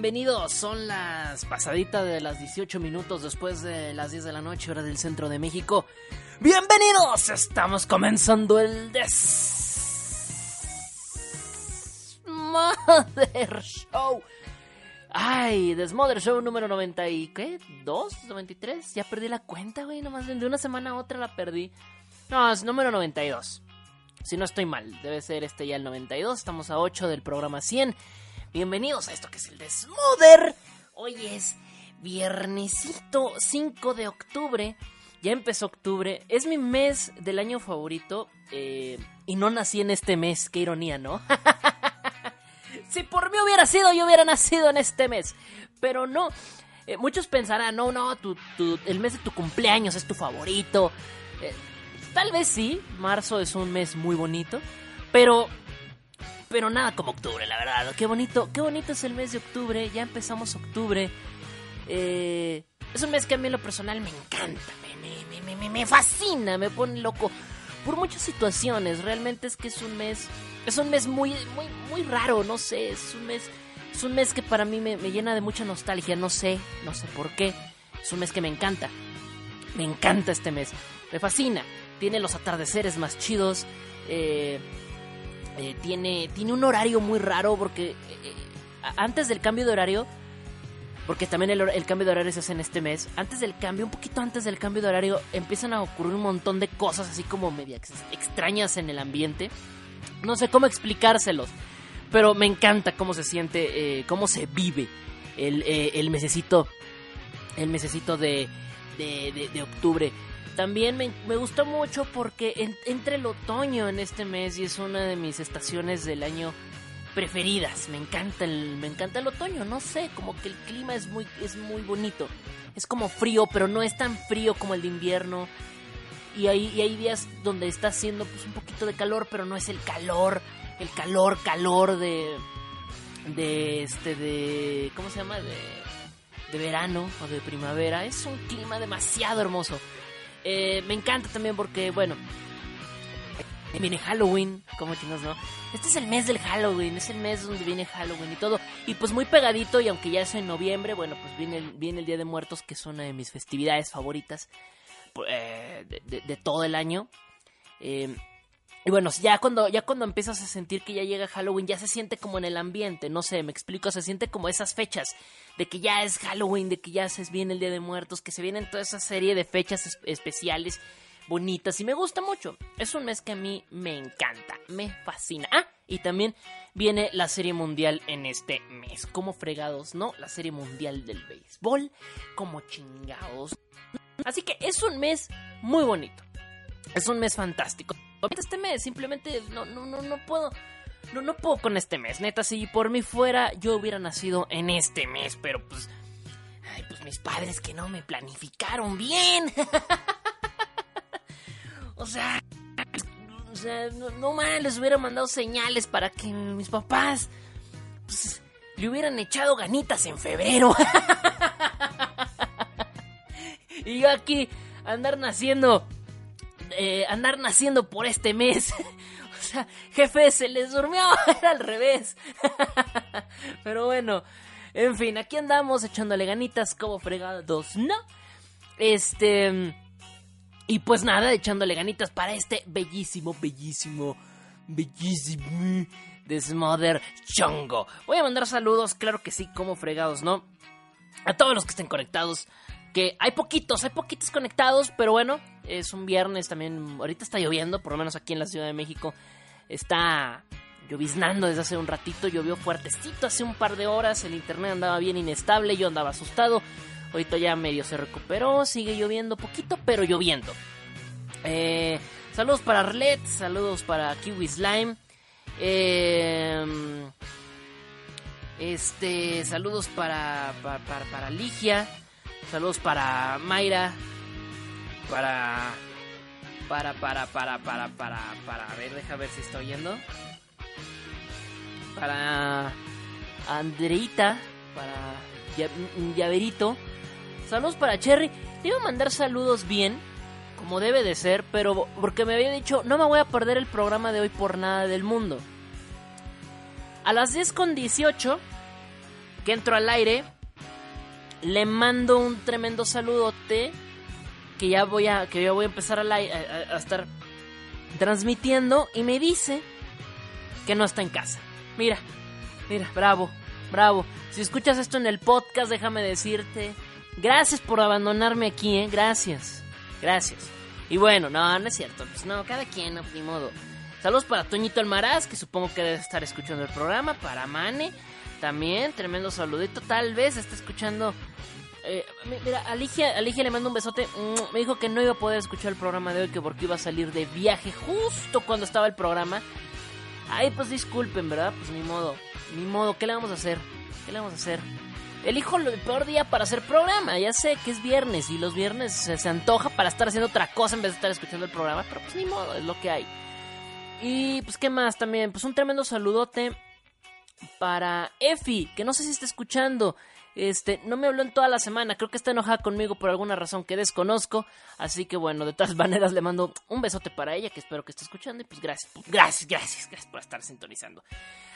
Bienvenidos, son las pasaditas de las 18 minutos después de las 10 de la noche, hora del centro de México. Bienvenidos, estamos comenzando el Desmother Show. Ay, Desmother Show número 90 y ¿qué? ¿2? ¿93? Ya perdí la cuenta, güey, nomás de una semana a otra la perdí. No, es número 92. Si no estoy mal, debe ser este ya el 92, estamos a 8 del programa 100. Bienvenidos a esto que es el Desmoder. Hoy es viernesito 5 de octubre. Ya empezó octubre. Es mi mes del año favorito. eh, y no nací en este mes. Qué ironía, ¿no? si por mí hubiera sido, yo hubiera nacido en este mes. Pero no. Eh, muchos pensarán, no, no, tu, el mes de tu cumpleaños es tu favorito. Eh, tal vez sí. Marzo es un mes muy bonito. Pero pero nada como octubre, la verdad. Qué bonito, qué bonito es el mes de octubre. Ya empezamos octubre. Eh, es un mes que a mí en lo personal me encanta, me, me, me, me, me- fascina, me pone loco. Por muchas situaciones, realmente es que es un mes, es un mes muy, muy, muy raro, no sé, es un mes, es un mes que para mí me, me llena de mucha nostalgia, no sé, no sé por qué. Es un mes que me encanta, me encanta este mes, me fascina. Tiene los atardeceres más chidos, eh, eh, tiene, tiene un horario muy raro porque eh, eh, antes del cambio de horario, porque también el, el cambio de horario se hace en este mes, antes del cambio, un poquito antes del cambio de horario, empiezan a ocurrir un montón de cosas así como media ex- extrañas en el ambiente. No sé cómo explicárselos, pero me encanta cómo se siente, cómo se vive el, el mesecito, el mesecito de, de- de octubre. También me, me gustó mucho porque en- entra el otoño en este mes y es una de mis estaciones del año preferidas. Me encanta el, me encanta el otoño, no sé, como que el clima es muy, es muy bonito. Es como frío, pero no es tan frío como el de invierno. Y hay, y hay días donde está haciendo pues, un poquito de calor, pero no es el calor, el calor, calor de, de este, de, ¿cómo se llama? De, de verano o de primavera. Es un clima demasiado hermoso. Eh, me encanta también porque, bueno, viene Halloween, como chingados, ¿no? Este es el mes del Halloween, es el mes donde viene Halloween y todo. Y pues muy pegadito, y aunque ya es en noviembre, bueno, pues viene viene el Día de Muertos, que es una de mis festividades favoritas pu- eh, de, de- de todo el año. Eh, y bueno, ya cuando, ya cuando empiezas a sentir que ya llega Halloween, ya se siente como en el ambiente, no sé, me explico, se siente como esas fechas de que ya es Halloween, de que ya se viene el Día de Muertos, que se vienen toda esa serie de fechas es- especiales, bonitas, y me gusta mucho. Es un mes que a mí me encanta, me fascina. Ah, y también viene la Serie Mundial en este mes. Como fregados, ¿no? La Serie Mundial del Béisbol, como chingados. Así que es un mes muy bonito. Es un mes fantástico. Este mes simplemente no, no, no, no puedo. No, no puedo con este mes. Neta, si por mí fuera, yo hubiera nacido en este mes. Pero pues. Ay, pues mis padres que no me planificaron bien. o sea. O sea, no, mal, les hubiera mandado señales para que mis papás. Pues, le hubieran echado ganitas en febrero. y yo aquí andar naciendo eh, andar naciendo por este mes. o sea, jefe, se les durmió, era al revés. Pero bueno, en fin, aquí andamos echándole ganitas como fregados, ¿no? Este... Y pues nada, echándole ganitas para este bellísimo, bellísimo, bellísimo Desmother Chongo. Voy a mandar saludos, claro que sí, como fregados, ¿no? A todos los que estén conectados. Que hay poquitos, hay poquitos conectados, pero bueno, es un viernes también. Ahorita está lloviendo, por lo menos aquí en la Ciudad de México. Está lloviznando desde hace un ratito, llovió fuertecito hace un par de horas, el internet andaba bien inestable, yo andaba asustado. Ahorita ya medio se recuperó, sigue lloviendo poquito, pero lloviendo. Eh, saludos para Arlet, saludos para Kiwi Slime. Eh, este, saludos para, para, para, Ligia. Saludos para Mayra. Para. Para, para, para, para, para, para. A ver, deja ver si está oyendo. Para. Andreita. Para. Llaverito. Saludos para Cherry. Te iba a mandar saludos bien. Como debe de ser. Pero porque me había dicho. No me voy a perder el programa de hoy por nada del mundo. A las 10 con 18, que entro al aire, le mando un tremendo saludote que ya voy a, que ya voy a empezar a, estar transmitiendo y me dice que no está en casa. Mira, mira, bravo, bravo. Si escuchas esto en el podcast, déjame decirte, gracias por abandonarme aquí, ¿eh? Gracias, gracias. Y bueno, no, no es cierto, pues no, cada quien, no, ni modo. Saludos para Toñito Almaraz, que supongo que debe estar escuchando el programa. Para Mane, también, tremendo saludito. Tal vez está escuchando. Eh, mira, a Ligia, le mando un besote. Mm, me dijo que no iba a poder escuchar el programa de hoy, que porque iba a salir de viaje justo cuando estaba el programa. Ay, pues disculpen, ¿verdad? Pues ni modo, ni modo. ¿Qué le vamos a hacer? ¿Qué le vamos a hacer? Elijo el peor día para hacer programa. Ya sé que es viernes y los viernes se, se antoja para estar haciendo otra cosa en vez de estar escuchando el programa, pero pues ni modo, es lo que hay. Y pues, ¿qué más también? Pues un tremendo saludote para Efi, que no sé si está escuchando. Este, no me habló en toda la semana, creo que está enojada conmigo por alguna razón que desconozco. Así que bueno, de todas maneras le mando un besote para ella, que espero que esté escuchando. Y pues gracias, gracias, gracias, gracias por estar sintonizando.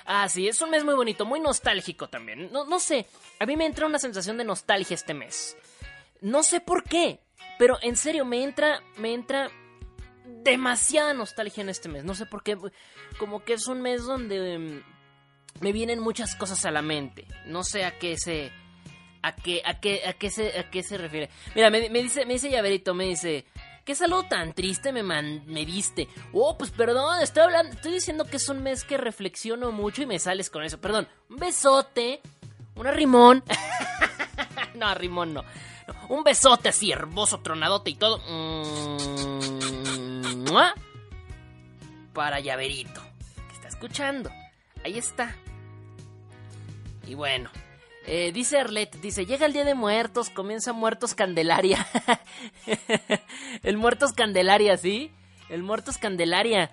Ah, sí, es un mes muy bonito, muy nostálgico también. No, no sé, a mí me entra una sensación de nostalgia este mes. No sé por qué, pero en serio, me entra, me entra demasiada nostalgia en este mes. No sé por qué. Como que es un mes donde em, me vienen muchas cosas a la mente. No sé a qué se. A qué, a qué, a qué se, a qué se refiere. Mira, me, dice, me dice Llaverito, me dice. ¿Qué saludo tan triste me, me diste? Oh, pues perdón, estoy hablando, estoy diciendo que es un mes que reflexiono mucho y me sales con eso. Perdón, un besote, un arrimón. no, arrimón no. Un besote así, hermoso, tronadote y todo. Mm, para Llaverito, que está escuchando. Ahí está. Y bueno, eh, dice Arlet, dice, llega el Día de Muertos, comienza Muertos Candelaria. el Muertos Candelaria, ¿sí? El Muertos Candelaria.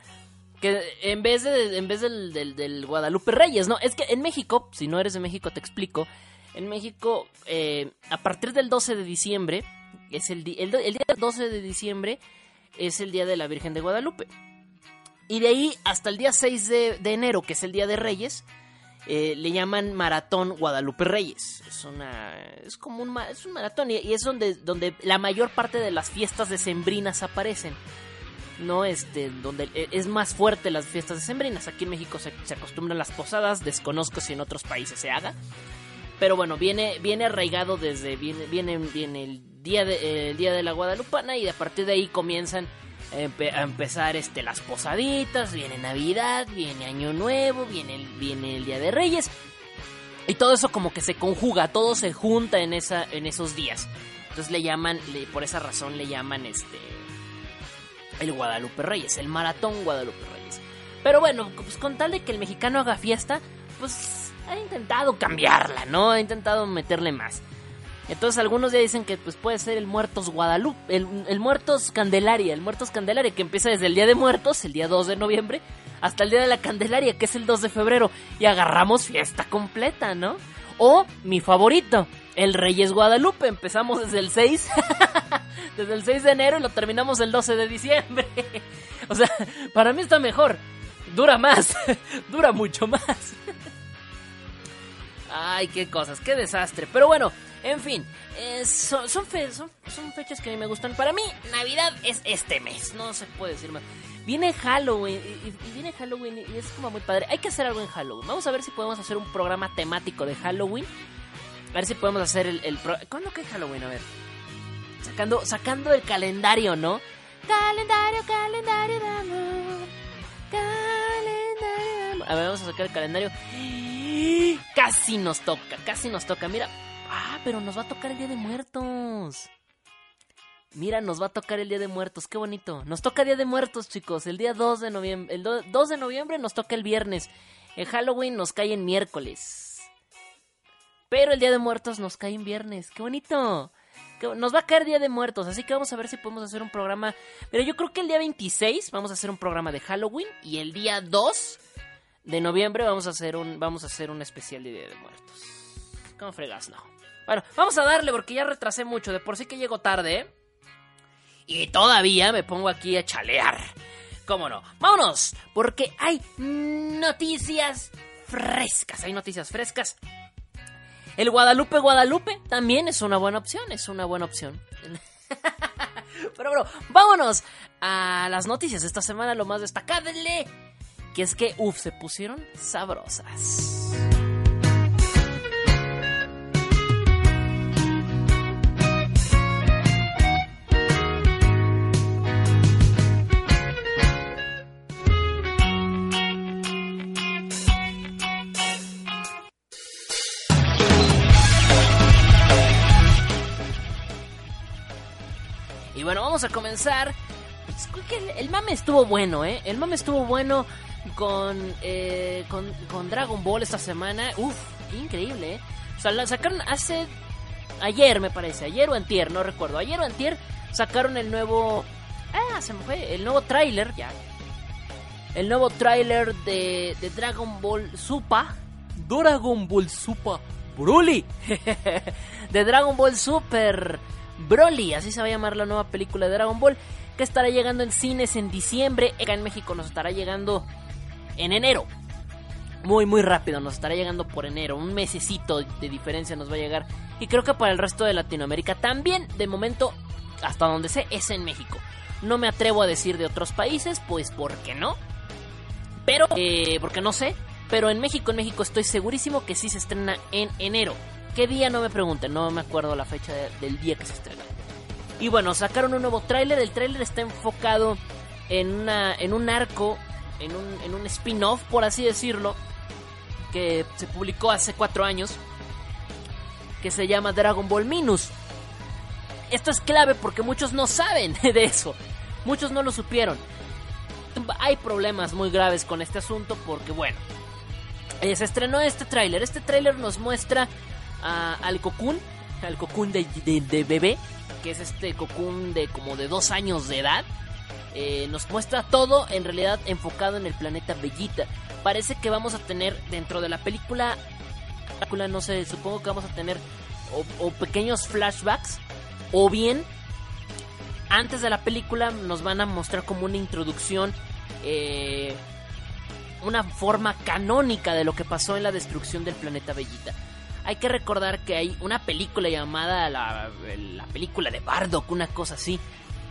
Que en vez, de, en vez del, del, Guadalupe Reyes, ¿no? Es que en México, si no eres de México te explico, en México, eh, a partir del 12 de diciembre, es el, el, el día 12 de diciembre es el día de la Virgen de Guadalupe. Y de ahí hasta el día 6 de, enero, que es el día de Reyes, eh, le llaman Maratón Guadalupe Reyes. Es una. Es como un, es un maratón y, es donde, donde la mayor parte de las fiestas decembrinas aparecen. ¿no? Este, donde e, es más fuerte las fiestas decembrinas. Aquí en México se, se, acostumbran las posadas, desconozco si en otros países se haga. Pero bueno, viene, viene arraigado desde, viene, viene, viene el, día de, el día de la Guadalupana y a partir de ahí comienzan a empezar este, las posaditas, viene Navidad, viene Año Nuevo, viene el, viene el Día de Reyes. Y todo eso como que se conjuga, todo se junta en, esa, en esos días. Entonces le llaman, por esa razón le llaman este el Guadalupe Reyes, el Maratón Guadalupe Reyes. Pero bueno, pues con tal de que el mexicano haga fiesta, pues ha intentado cambiarla, ¿no? Ha intentado meterle más. Entonces algunos ya dicen que pues puede ser el Muertos Guadalupe, el, Muertos Candelaria, el Muertos Candelaria que empieza desde el Día de Muertos, el día 2 de noviembre, hasta el Día de la Candelaria, que es el 2 de febrero, y agarramos fiesta completa, ¿no? O mi favorito, el Reyes Guadalupe, empezamos desde el 6, desde el 6 de enero y lo terminamos el 12 de diciembre. o sea, para mí está mejor, dura más, dura mucho más. Ay, qué cosas, qué desastre. Pero bueno, en fin, eh, son, fechas que a mí me gustan. Para mí, Navidad es este mes, no se puede decir más. Viene Halloween y, viene Halloween y es como muy padre. Hay que hacer algo en Halloween. Vamos a ver si podemos hacer un programa temático de Halloween. A ver si podemos hacer el... el pro- ¿Cuándo que Halloween? A ver. Sacando, sacando el calendario, ¿no? Calendario, calendario de amor. Calendario. A ver, vamos a sacar el calendario. Casi nos toca, casi nos toca. Mira. Ah, pero nos va a tocar el Día de Muertos. Mira, nos va a tocar el Día de Muertos, qué bonito. Nos toca Día de Muertos, chicos, el día 2 de noviembre. El do- 2 de noviembre nos toca el viernes. El Halloween nos cae en miércoles. Pero el Día de Muertos nos cae en viernes, qué bonito. Nos va a caer Día de Muertos, así que vamos a ver si podemos hacer un programa. Pero yo creo que el día 26 vamos a hacer un programa de Halloween y el día 2 de noviembre vamos a hacer un vamos a hacer un especial de Día de Muertos. ¿Cómo fregas? No. Bueno, vamos a darle porque ya retrasé mucho, de por sí que llego tarde, ¿eh? Y todavía me pongo aquí a chalear. ¿Cómo no? Vámonos, porque hay noticias frescas, hay noticias frescas. El Guadalupe Guadalupe también es una buena opción, es una buena opción. Pero bueno, vámonos a las noticias esta semana, lo más destacable, que es que, uff, se pusieron sabrosas. Vamos a comenzar. Pues, el, el mame estuvo bueno, ¿eh? El mame estuvo bueno con, eh, con, con Dragon Ball esta semana. Uf, increíble, ¿eh? O sea, la sacaron hace... Ayer, me parece. Ayer o antier, no recuerdo. Ayer o antier sacaron el nuevo... Ah, se me fue. El nuevo tráiler, ya. El nuevo tráiler de, de Dragon Ball Super. Dragon Ball Super Broly. de Dragon Ball Super Broly. Así se va a llamar la nueva película de Dragon Ball. Que estará llegando en cines en diciembre. En México nos estará llegando en enero. Muy, muy rápido. Nos estará llegando por enero. Un mesecito de diferencia nos va a llegar. Y creo que para el resto de Latinoamérica también. De momento, hasta donde sé, es en México. No me atrevo a decir de otros países, pues porque no. Pero, eh, porque no sé. Pero en México, en México estoy segurísimo que sí se estrena en enero. ¿Qué día? No me pregunten, no me acuerdo la fecha de- del día que se estrena. Y bueno, sacaron un nuevo tráiler. El tráiler está enfocado en un arco, en un, en un spin-off, por así decirlo, que se publicó hace cuatro años, que se llama Dragon Ball Minus. Esto es clave porque muchos no saben de eso. Muchos no lo supieron. Hay problemas muy graves con este asunto porque, bueno, eh, se estrenó este tráiler. Este tráiler nos muestra al Cocoon, al Cocoon de, bebé, que es este Cocoon de como de dos años de edad. Eh, nos muestra todo en realidad enfocado en el planeta Bellita. Parece que vamos a tener dentro de la película, película, no sé, supongo que vamos a tener o, o pequeños flashbacks o bien antes de la película nos van a mostrar como una introducción, eh, una forma canónica de lo que pasó en la destrucción del planeta Bellita. Hay que recordar que hay una película llamada la, la película de Bardock, una cosa así.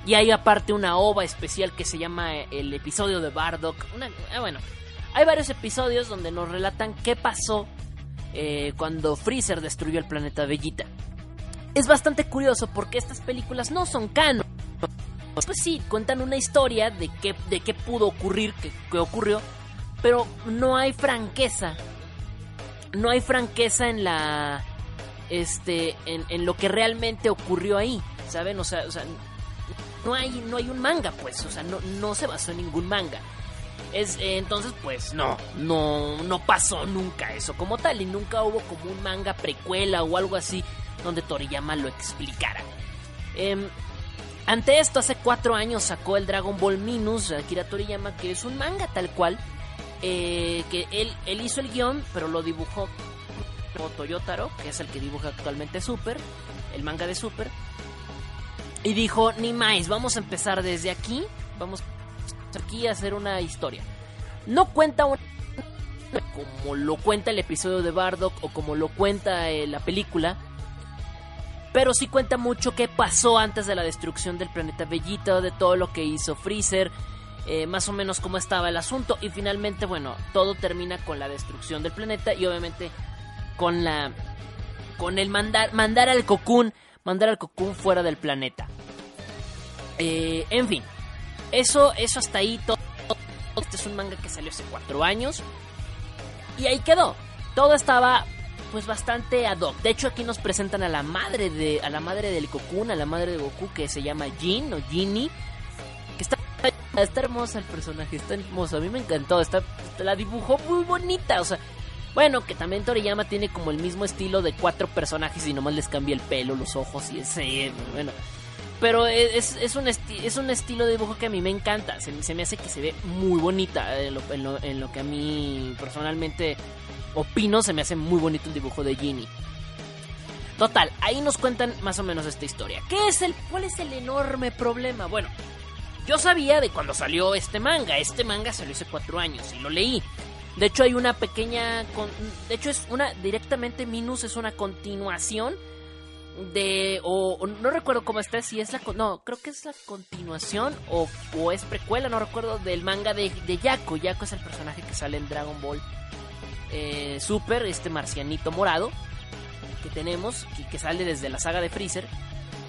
Y hay aparte una ova especial que se llama eh, el episodio de Bardock. Eh, bueno, hay varios episodios donde nos relatan qué pasó eh, cuando Freezer destruyó el planeta Bellita. Es bastante curioso porque estas películas no son canon. Pues sí, cuentan una historia de qué, de qué pudo ocurrir, qué, qué ocurrió, pero no hay franqueza. No hay franqueza en la. Este. En, en lo que realmente ocurrió ahí. ¿Saben? O sea, o sea. No hay, no hay un manga, pues. O sea, no, no se basó en ningún manga. Es, eh, entonces, pues no, no, no pasó nunca eso como tal. Y nunca hubo como un manga precuela o algo así donde Toriyama lo explicara. Em, ante esto, hace cuatro años sacó el Dragon Ball Minus, Akira Toriyama, que es un manga tal cual. Eh, que él, él hizo el guion, pero lo dibujó Toyotaro, que es el que dibuja actualmente Super, el manga de Super. Y dijo, ni más, vamos a empezar desde aquí, vamos aquí a hacer una historia. No cuenta un como lo cuenta el episodio de Bardock o como lo cuenta eh, la película, pero sí cuenta mucho qué pasó antes de la destrucción del planeta Bellita, de todo lo que hizo Freezer, eh, más o menos cómo estaba el asunto. Y finalmente, bueno, todo termina con la destrucción del planeta y obviamente con la. con el mandar, mandar al Cocoon. Mandar al Cocoon fuera del planeta. Eh, en fin, eso, eso hasta ahí todo. Este es un manga que salió hace cuatro años. Y ahí quedó. Todo estaba pues bastante ad hoc. De hecho aquí nos presentan a la madre de a la madre del Cocoon, a la madre de Goku que se llama Jin o Ginny, está hermosa el personaje, está hermosa, a mí me encantó, está la dibujó muy bonita, o sea, bueno, que también Toriyama tiene como el mismo estilo de cuatro personajes y nomás les cambia el pelo, los ojos y ese, bueno, pero es, es, un, es un estilo de dibujo que a mí me encanta. Se, se me hace que se ve muy bonita. En lo, en, lo, en lo, que a mí personalmente opino, se me hace muy bonito el dibujo de Ginny. Total, ahí nos cuentan más o menos esta historia. ¿Qué es el, ¿Cuál es el enorme problema? Bueno, yo sabía de cuando salió este manga. Este manga salió hace cuatro años y lo leí. De hecho, hay una pequeña. De hecho, es una. Directamente Minus es una continuación de o, no recuerdo cómo está si es la no creo que es la continuación o, o es precuela no recuerdo del manga de, de Yako es el personaje que sale en Dragon Ball eh, Super este marcianito morado que tenemos que, sale desde la saga de Freezer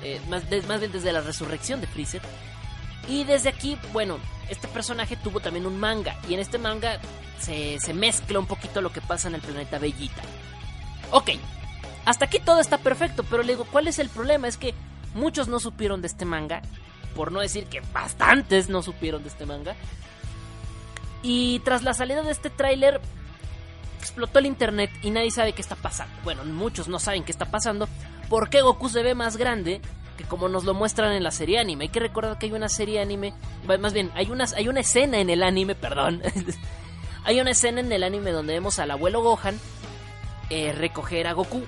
eh, más, más bien desde la resurrección de Freezer y desde aquí bueno este personaje tuvo también un manga y en este manga se, mezcla un poquito lo que pasa en el planeta Bellita ok hasta aquí todo está perfecto, pero le digo, ¿cuál es el problema? Es que muchos no supieron de este manga, por no decir que bastantes no supieron de este manga. Y tras la salida de este tráiler, explotó el internet y nadie sabe qué está pasando. Bueno, muchos no saben qué está pasando, porque Goku se ve más grande que como nos lo muestran en la serie anime. Hay que recordar que hay una serie anime, más bien, hay una, hay una escena en el anime, perdón. hay una escena en el anime donde vemos al abuelo Gohan eh, recoger a Goku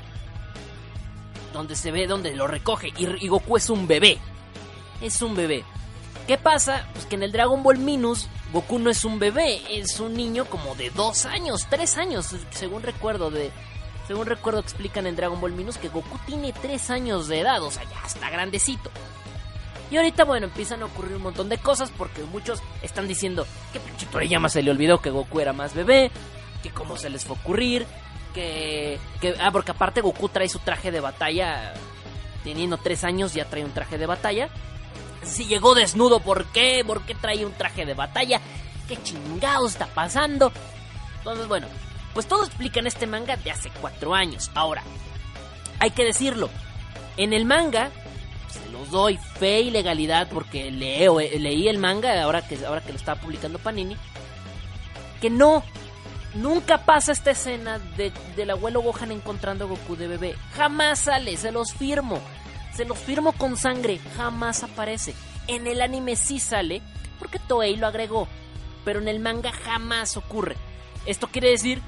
donde se ve donde lo recoge y, Goku es un bebé. Es un bebé. ¿Qué pasa? Pues que en el Dragon Ball Minus Goku no es un bebé, es un niño como de dos años, tres años, según recuerdo de, según recuerdo explican en Dragon Ball Minus que Goku tiene tres años de edad, o sea ya está grandecito. Y ahorita bueno empiezan a ocurrir un montón de cosas porque muchos están diciendo que pinche Toriyama se le olvidó que Goku era más bebé, que cómo se les fue a ocurrir, que, Ah, porque aparte Goku trae su traje de batalla. Teniendo tres años ya trae un traje de batalla. Si llegó desnudo, ¿por qué? ¿Por qué trae un traje de batalla? ¿Qué chingados está pasando? Entonces, bueno, pues todo explica en este manga de hace cuatro años. Ahora, hay que decirlo. En el manga, se los doy fe y legalidad porque leo, leí el manga ahora que, ahora que lo estaba publicando Panini. Que no, Nunca pasa esta escena de, del abuelo Gohan encontrando a Goku de bebé. Jamás sale, se los firmo. Se los firmo con sangre, jamás aparece. En el anime sí sale, porque Toei lo agregó. Pero en el manga jamás ocurre. Esto quiere decir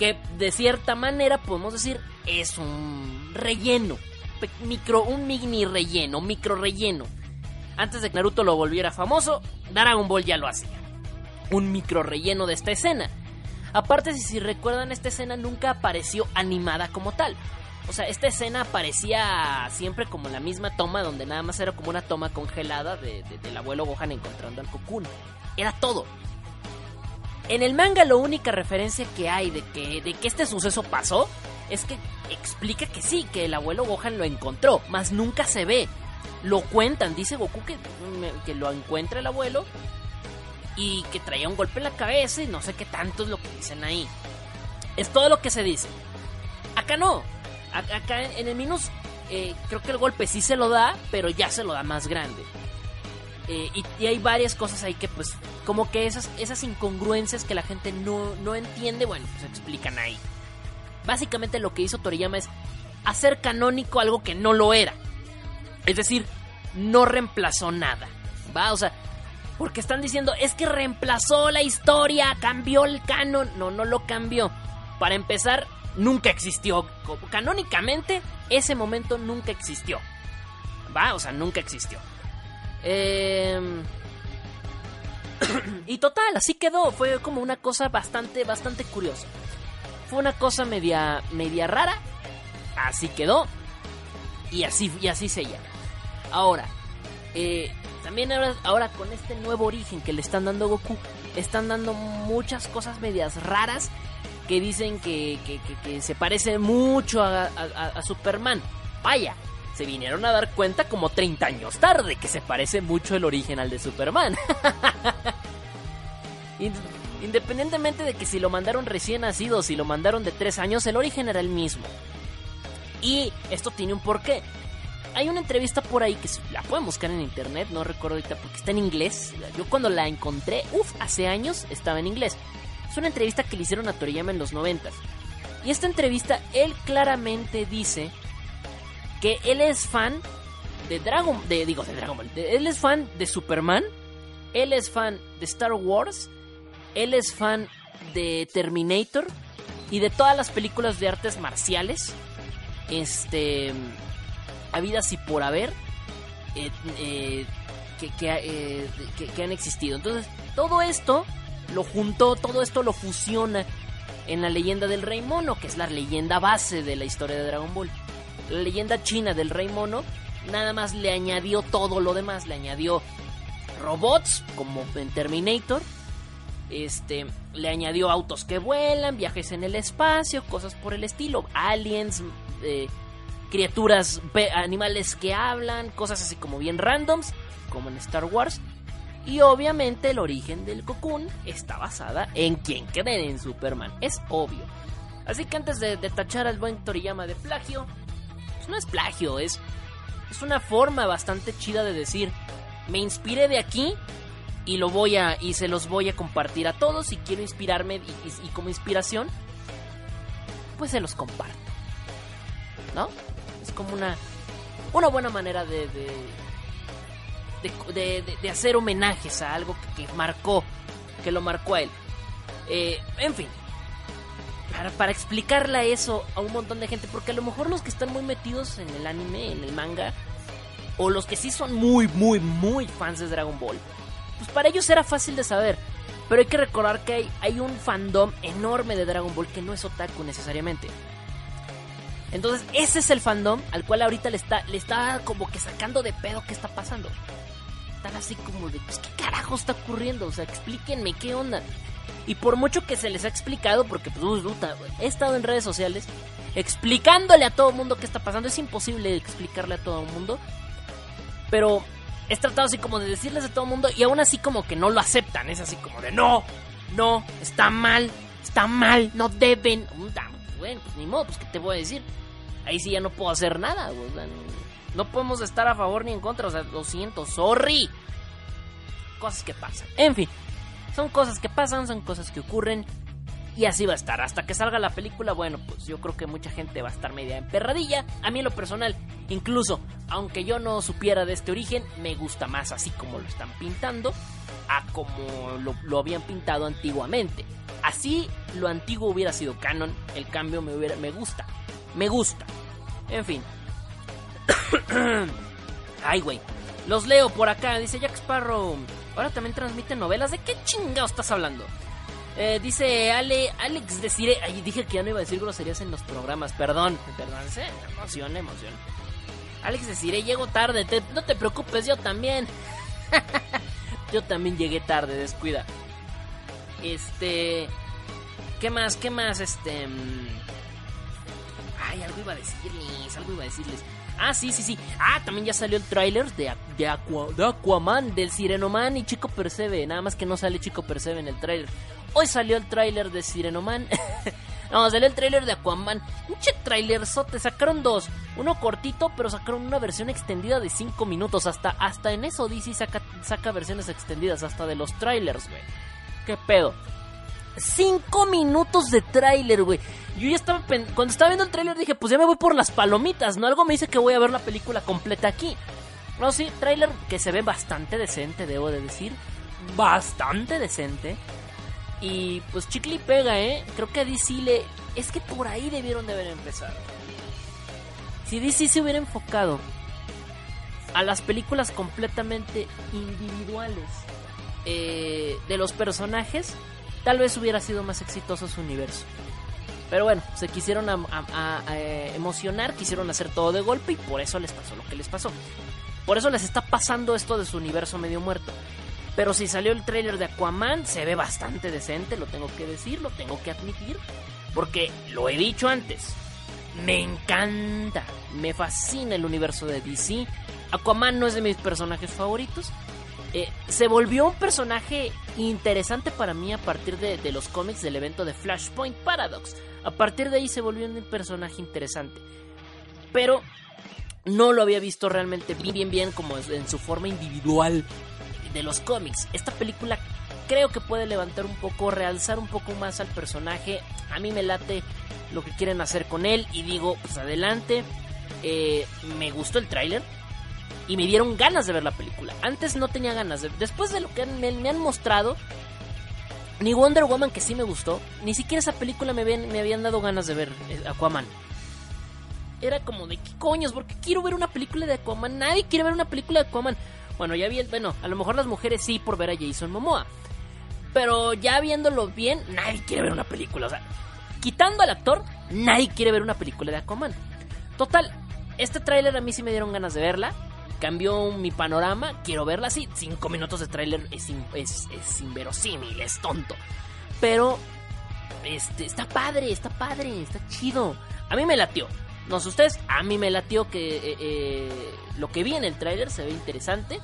que de cierta manera podemos decir es un relleno. Micro, un mini relleno, micro relleno. Antes de que Naruto lo volviera famoso, Dragon Ball ya lo hacía. Un micro relleno de esta escena. Aparte, si, recuerdan, esta escena nunca apareció animada como tal. O sea, esta escena aparecía siempre como la misma toma, donde nada más era como una toma congelada de, del abuelo Gohan encontrando al Cocoon. Era todo. En el manga la única referencia que hay de que, de que este suceso pasó es que explica que sí, que el abuelo Gohan lo encontró, mas nunca se ve. Lo cuentan, dice Goku que, que lo encuentra el abuelo y que traía un golpe en la cabeza y no sé qué tanto es lo que dicen ahí. Es todo lo que se dice. Acá no. Acá en el Minus eh, creo que el golpe sí se lo da, pero ya se lo da más grande. Eh, y, hay varias cosas ahí que pues como que esas, esas incongruencias que la gente no, no entiende, bueno, pues explican ahí. Básicamente lo que hizo Toriyama es hacer canónico algo que no lo era. Es decir, no reemplazó nada. ¿Va? O sea, porque están diciendo, es que reemplazó la historia, cambió el canon. No, no lo cambió. Para empezar, nunca existió. Canónicamente, ese momento nunca existió. Va, o sea, nunca existió. Em, y total, así quedó. Fue como una cosa bastante, bastante curiosa. Fue una cosa media, media rara. Así quedó. Y así, y así se llama. Ahora, eh, También ahora, ahora con este nuevo origen que le están dando a Goku, están dando muchas cosas medias raras que dicen que, que- que- se parece mucho a- a Superman. Vaya, se vinieron a dar cuenta como 30 años tarde que se parece mucho el origen al de Superman. Ind- Independientemente de que si lo mandaron recién nacido, si lo mandaron de 3 años, el origen era el mismo. Y esto tiene un porqué. Hay una entrevista por ahí que la pueden buscar en internet, no recuerdo ahorita porque está en inglés. Yo cuando la encontré, uff, hace años estaba en inglés. Es una entrevista que le hicieron a Toriyama en los 90. Y esta entrevista, él claramente dice que él es fan de Dragon, de, digo, de Dragon Ball. él es fan de Superman, él es fan de Star Wars, él es fan de Terminator y de todas las películas de artes marciales. Este. Habidas y por haber. eh, eh, que, que, eh, que- que han existido. Entonces, todo esto lo juntó, todo esto lo fusiona en la leyenda del Rey Mono, que es la leyenda base de la historia de Dragon Ball. La leyenda china del Rey Mono nada más le añadió todo lo demás, le añadió robots como en Terminator, este, le añadió autos que vuelan, viajes en el espacio, cosas por el estilo, aliens, eh, criaturas, animales que hablan, cosas así como bien randoms, como en Star Wars. Y obviamente el origen del Cocoon está basada en quien cree en Superman, es obvio. Así que antes de, de tachar al buen Toriyama de plagio, pues no es plagio, es, es una forma bastante chida de decir, me inspiré de aquí y lo voy a y se los voy a compartir a todos y quiero inspirarme y, como inspiración pues se los comparto ¿no? es como una una buena manera de de, de, de- de- de hacer homenajes a algo que, que marcó que lo marcó a él Eh, en fin para, para explicarle eso a un montón de gente porque a lo mejor los que están muy metidos en el anime en el manga o los que sí son muy muy muy fans de Dragon Ball pues para ellos era fácil de saber. Pero hay que recordar que hay, hay un fandom enorme de Dragon Ball que no es otaku necesariamente. Entonces, ese es el fandom al cual ahorita le está, le está como que sacando de pedo qué está pasando. Están así como de, pues, ¿qué carajo está ocurriendo? O sea, explíquenme qué onda. Y por mucho que se les ha explicado, porque pues, puta, he estado en redes sociales explicándole a todo el mundo qué está pasando. Es imposible explicarle a todo el mundo. Pero es tratado así como de decirles a todo el mundo y aún así como que no lo aceptan. Es así como de no, no, está mal, está mal, no deben. Bueno, pues ni modo, pues qué te voy a decir. Ahí sí ya no puedo hacer nada. no podemos estar a favor ni en contra. O sea, lo siento, sorry. Cosas que pasan. En fin, son cosas que pasan, son cosas que ocurren. Y así va a estar. Hasta que salga la película, bueno, pues yo creo que mucha gente va a estar media emperradilla. A mí en lo personal, incluso, aunque yo no supiera de este origen, me gusta más así como lo están pintando, a como lo, lo habían pintado antiguamente. Así lo antiguo hubiera sido canon, el cambio me, hubiera, me gusta. Me gusta. En fin. Ay, güey. Los leo por acá. Dice Jack Sparrow. Ahora también transmiten novelas. ¿De qué chingado estás hablando? Eh, dice Ale, Alex deciré. Ay, dije que ya no iba a decir groserías en los programas. Perdón, perdón. ¿sí? Emoción, emoción. Alex deciré, llego tarde. te- no te preocupes, yo también. yo también llegué tarde, descuida. Este. ¿Qué más? ¿Qué más? Este. mm, Ay, algo iba a decirles. Algo iba a decirles. Ah, sí, sí, sí. Ah, también ya salió el tráiler de, de, Aqua- de Aquaman, del Sirenoman y Chico Percebe. Nada más que no sale Chico Percebe en el tráiler. Hoy salió el tráiler de Sirenoman. no, salió el tráiler de Aquaman. Che tráiler sote. Sacaron dos. Uno cortito, pero sacaron una versión extendida de 5 minutos. Hasta, hasta en eso DC saca, saca versiones extendidas. Hasta de los trailers, güey. ¿Qué pedo? 5 minutos de tráiler, güey. Yo ya estaba... Cuando estaba viendo el tráiler dije, pues ya me voy por las palomitas, ¿no? Algo me dice que voy a ver la película completa aquí. No, sí, tráiler que se ve bastante decente, debo de decir. Bastante decente. Y pues chicle y pega, ¿eh? Creo que a DC le... Es que por ahí debieron de haber empezado. Si DC se hubiera enfocado a las películas completamente individuales eh, de los personajes, tal vez hubiera sido más exitoso su universo. Pero bueno, se quisieron eh, emocionar, quisieron hacer todo de golpe y por eso les pasó lo que les pasó. por eso les está pasando esto de su universo medio muerto. Pero si salió el tráiler de Aquaman, se ve bastante decente, lo tengo que decir, lo tengo que admitir. Porque lo he dicho antes, me encanta, me fascina el universo de DC. Aquaman no es de mis personajes favoritos. Eh, se volvió un personaje interesante para mí a partir de, los cómics del evento de Flashpoint Paradox. A partir de ahí se volvió un personaje interesante. Pero no lo había visto realmente bien, bien, bien como en su forma individual de los cómics. Esta película creo que puede levantar un poco, realzar un poco más al personaje. A mí me late lo que quieren hacer con él y digo, pues adelante. Eh, me gustó el tráiler y me dieron ganas de ver la película. Antes no tenía ganas. De, después de lo que me, han mostrado, ni Wonder Woman que sí me gustó, ni siquiera esa película me habían, me habían dado ganas de ver eh, Aquaman. Era como de qué coños, porque quiero ver una película de Aquaman. Nadie quiere ver una película de Aquaman. Bueno, ya vi, bueno, a lo mejor las mujeres sí por ver a Jason Momoa. Pero ya viéndolo bien, nadie quiere ver una película. O sea, quitando al actor, nadie quiere ver una película de Aquaman. Total, este tráiler a mí sí me dieron ganas de verla. Cambió mi panorama, quiero verla así. Cinco minutos de tráiler es, es, es inverosímil, es tonto. Pero, este, está padre, está padre, está chido. A mí me latió. No sé ustedes, a mí me latió que eh, eh, lo que vi en el tráiler se ve interesante.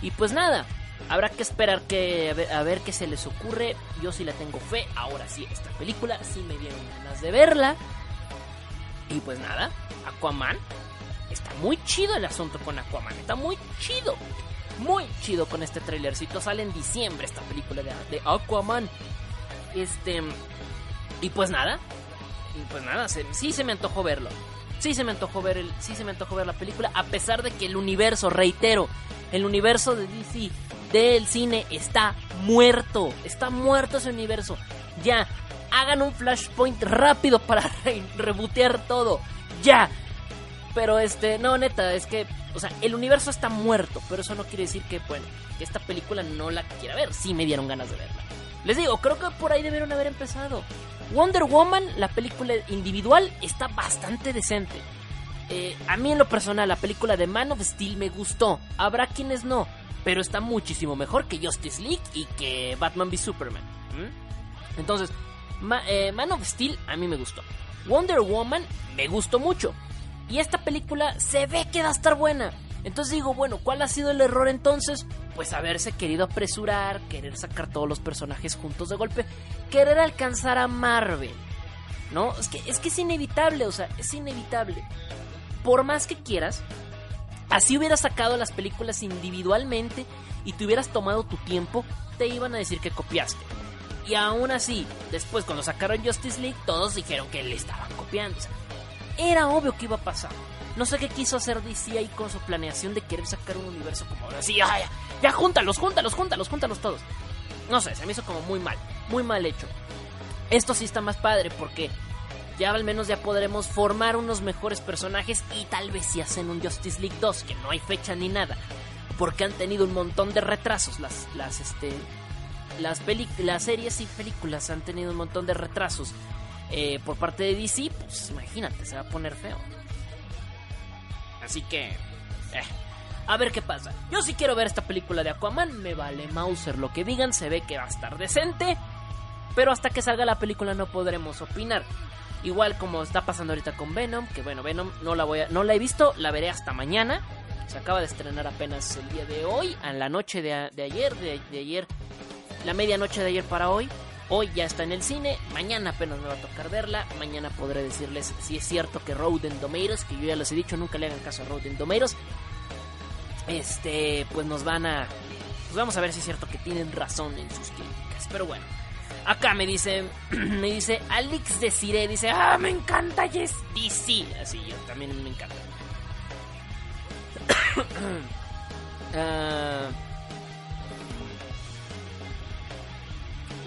Y pues nada, habrá que esperar que, a ver, qué se les ocurre. Yo sí la tengo fe. Ahora sí, esta película sí me dieron ganas de verla. Y pues nada, Aquaman. Está muy chido el asunto con Aquaman. Está muy chido. Muy chido con este trailercito. Sale en diciembre esta película de, de Aquaman. Este. Y pues nada. Y pues nada, sí se me antojó verlo. Sí se me antojó ver el, sí se me antojó ver la película. A pesar de que el universo, reitero, el universo de DC del cine está muerto. Está muerto ese universo. Ya, hagan un flashpoint rápido para re rebotear todo. Ya. Pero este, no, neta, es que, o sea, el universo está muerto. Pero eso no quiere decir que, bueno, que esta película no la quiera ver. Sí me dieron ganas de verla. Les digo, creo que por ahí debieron haber empezado. Wonder Woman, la película individual, está bastante decente. Eh, a mí en lo personal, la película de Man of Steel me gustó. Habrá quienes no, pero está muchísimo mejor que Justice League y que Batman v Superman. Entonces, Ma eh, Man of Steel a mí me gustó. Wonder Woman me gustó mucho. Y esta película se ve que va a estar buena. Entonces digo, bueno, ¿cuál ha sido el error entonces? Pues haberse querido apresurar, querer sacar todos los personajes juntos de golpe, querer alcanzar a Marvel. ¿No? Es que, es que es inevitable, o sea, es inevitable. Por más que quieras, así hubieras sacado las películas individualmente y te hubieras tomado tu tiempo, te iban a decir que copiaste. Y aún así, después cuando sacaron Justice League, todos dijeron que le estaban copiando. O sea, era obvio que iba a pasar. No sé qué quiso hacer DC ahí con su planeación de querer sacar un universo como. Así, ya, ya, ya, júntalos, júntalos, júntalos, júntalos todos. No sé, se me hizo como muy mal, muy mal hecho. Esto sí está más padre porque ya al menos ya podremos formar unos mejores personajes y tal vez si hacen un Justice League 2, que no hay fecha ni nada, porque han tenido un montón de retrasos las, las, este, las, las series y películas han tenido un montón de retrasos eh, por parte de DC, pues imagínate, se va a poner feo. Así que... Eh, a ver qué pasa. Yo sí quiero ver esta película de Aquaman. Me vale Mauser lo que digan. Se ve que va a estar decente. Pero hasta que salga la película no podremos opinar. Igual como está pasando ahorita con Venom. Que bueno, Venom no la, voy a, no la he visto. La veré hasta mañana. Se acaba de estrenar apenas el día de hoy. A la noche de, de ayer. De, de ayer. La medianoche de ayer para hoy. Hoy ya está en el cine, mañana apenas me va a tocar verla, mañana podré decirles si es cierto que Roden Domeiros, que yo ya les he dicho, nunca le hagan caso a Roden Domeiros, este, pues nos van a, pues vamos a ver si es cierto que tienen razón en sus críticas, pero bueno. Acá me dice, me dice Alex de Cire, dice, ah, me encanta Yes DC, así yo también me encanta. uh,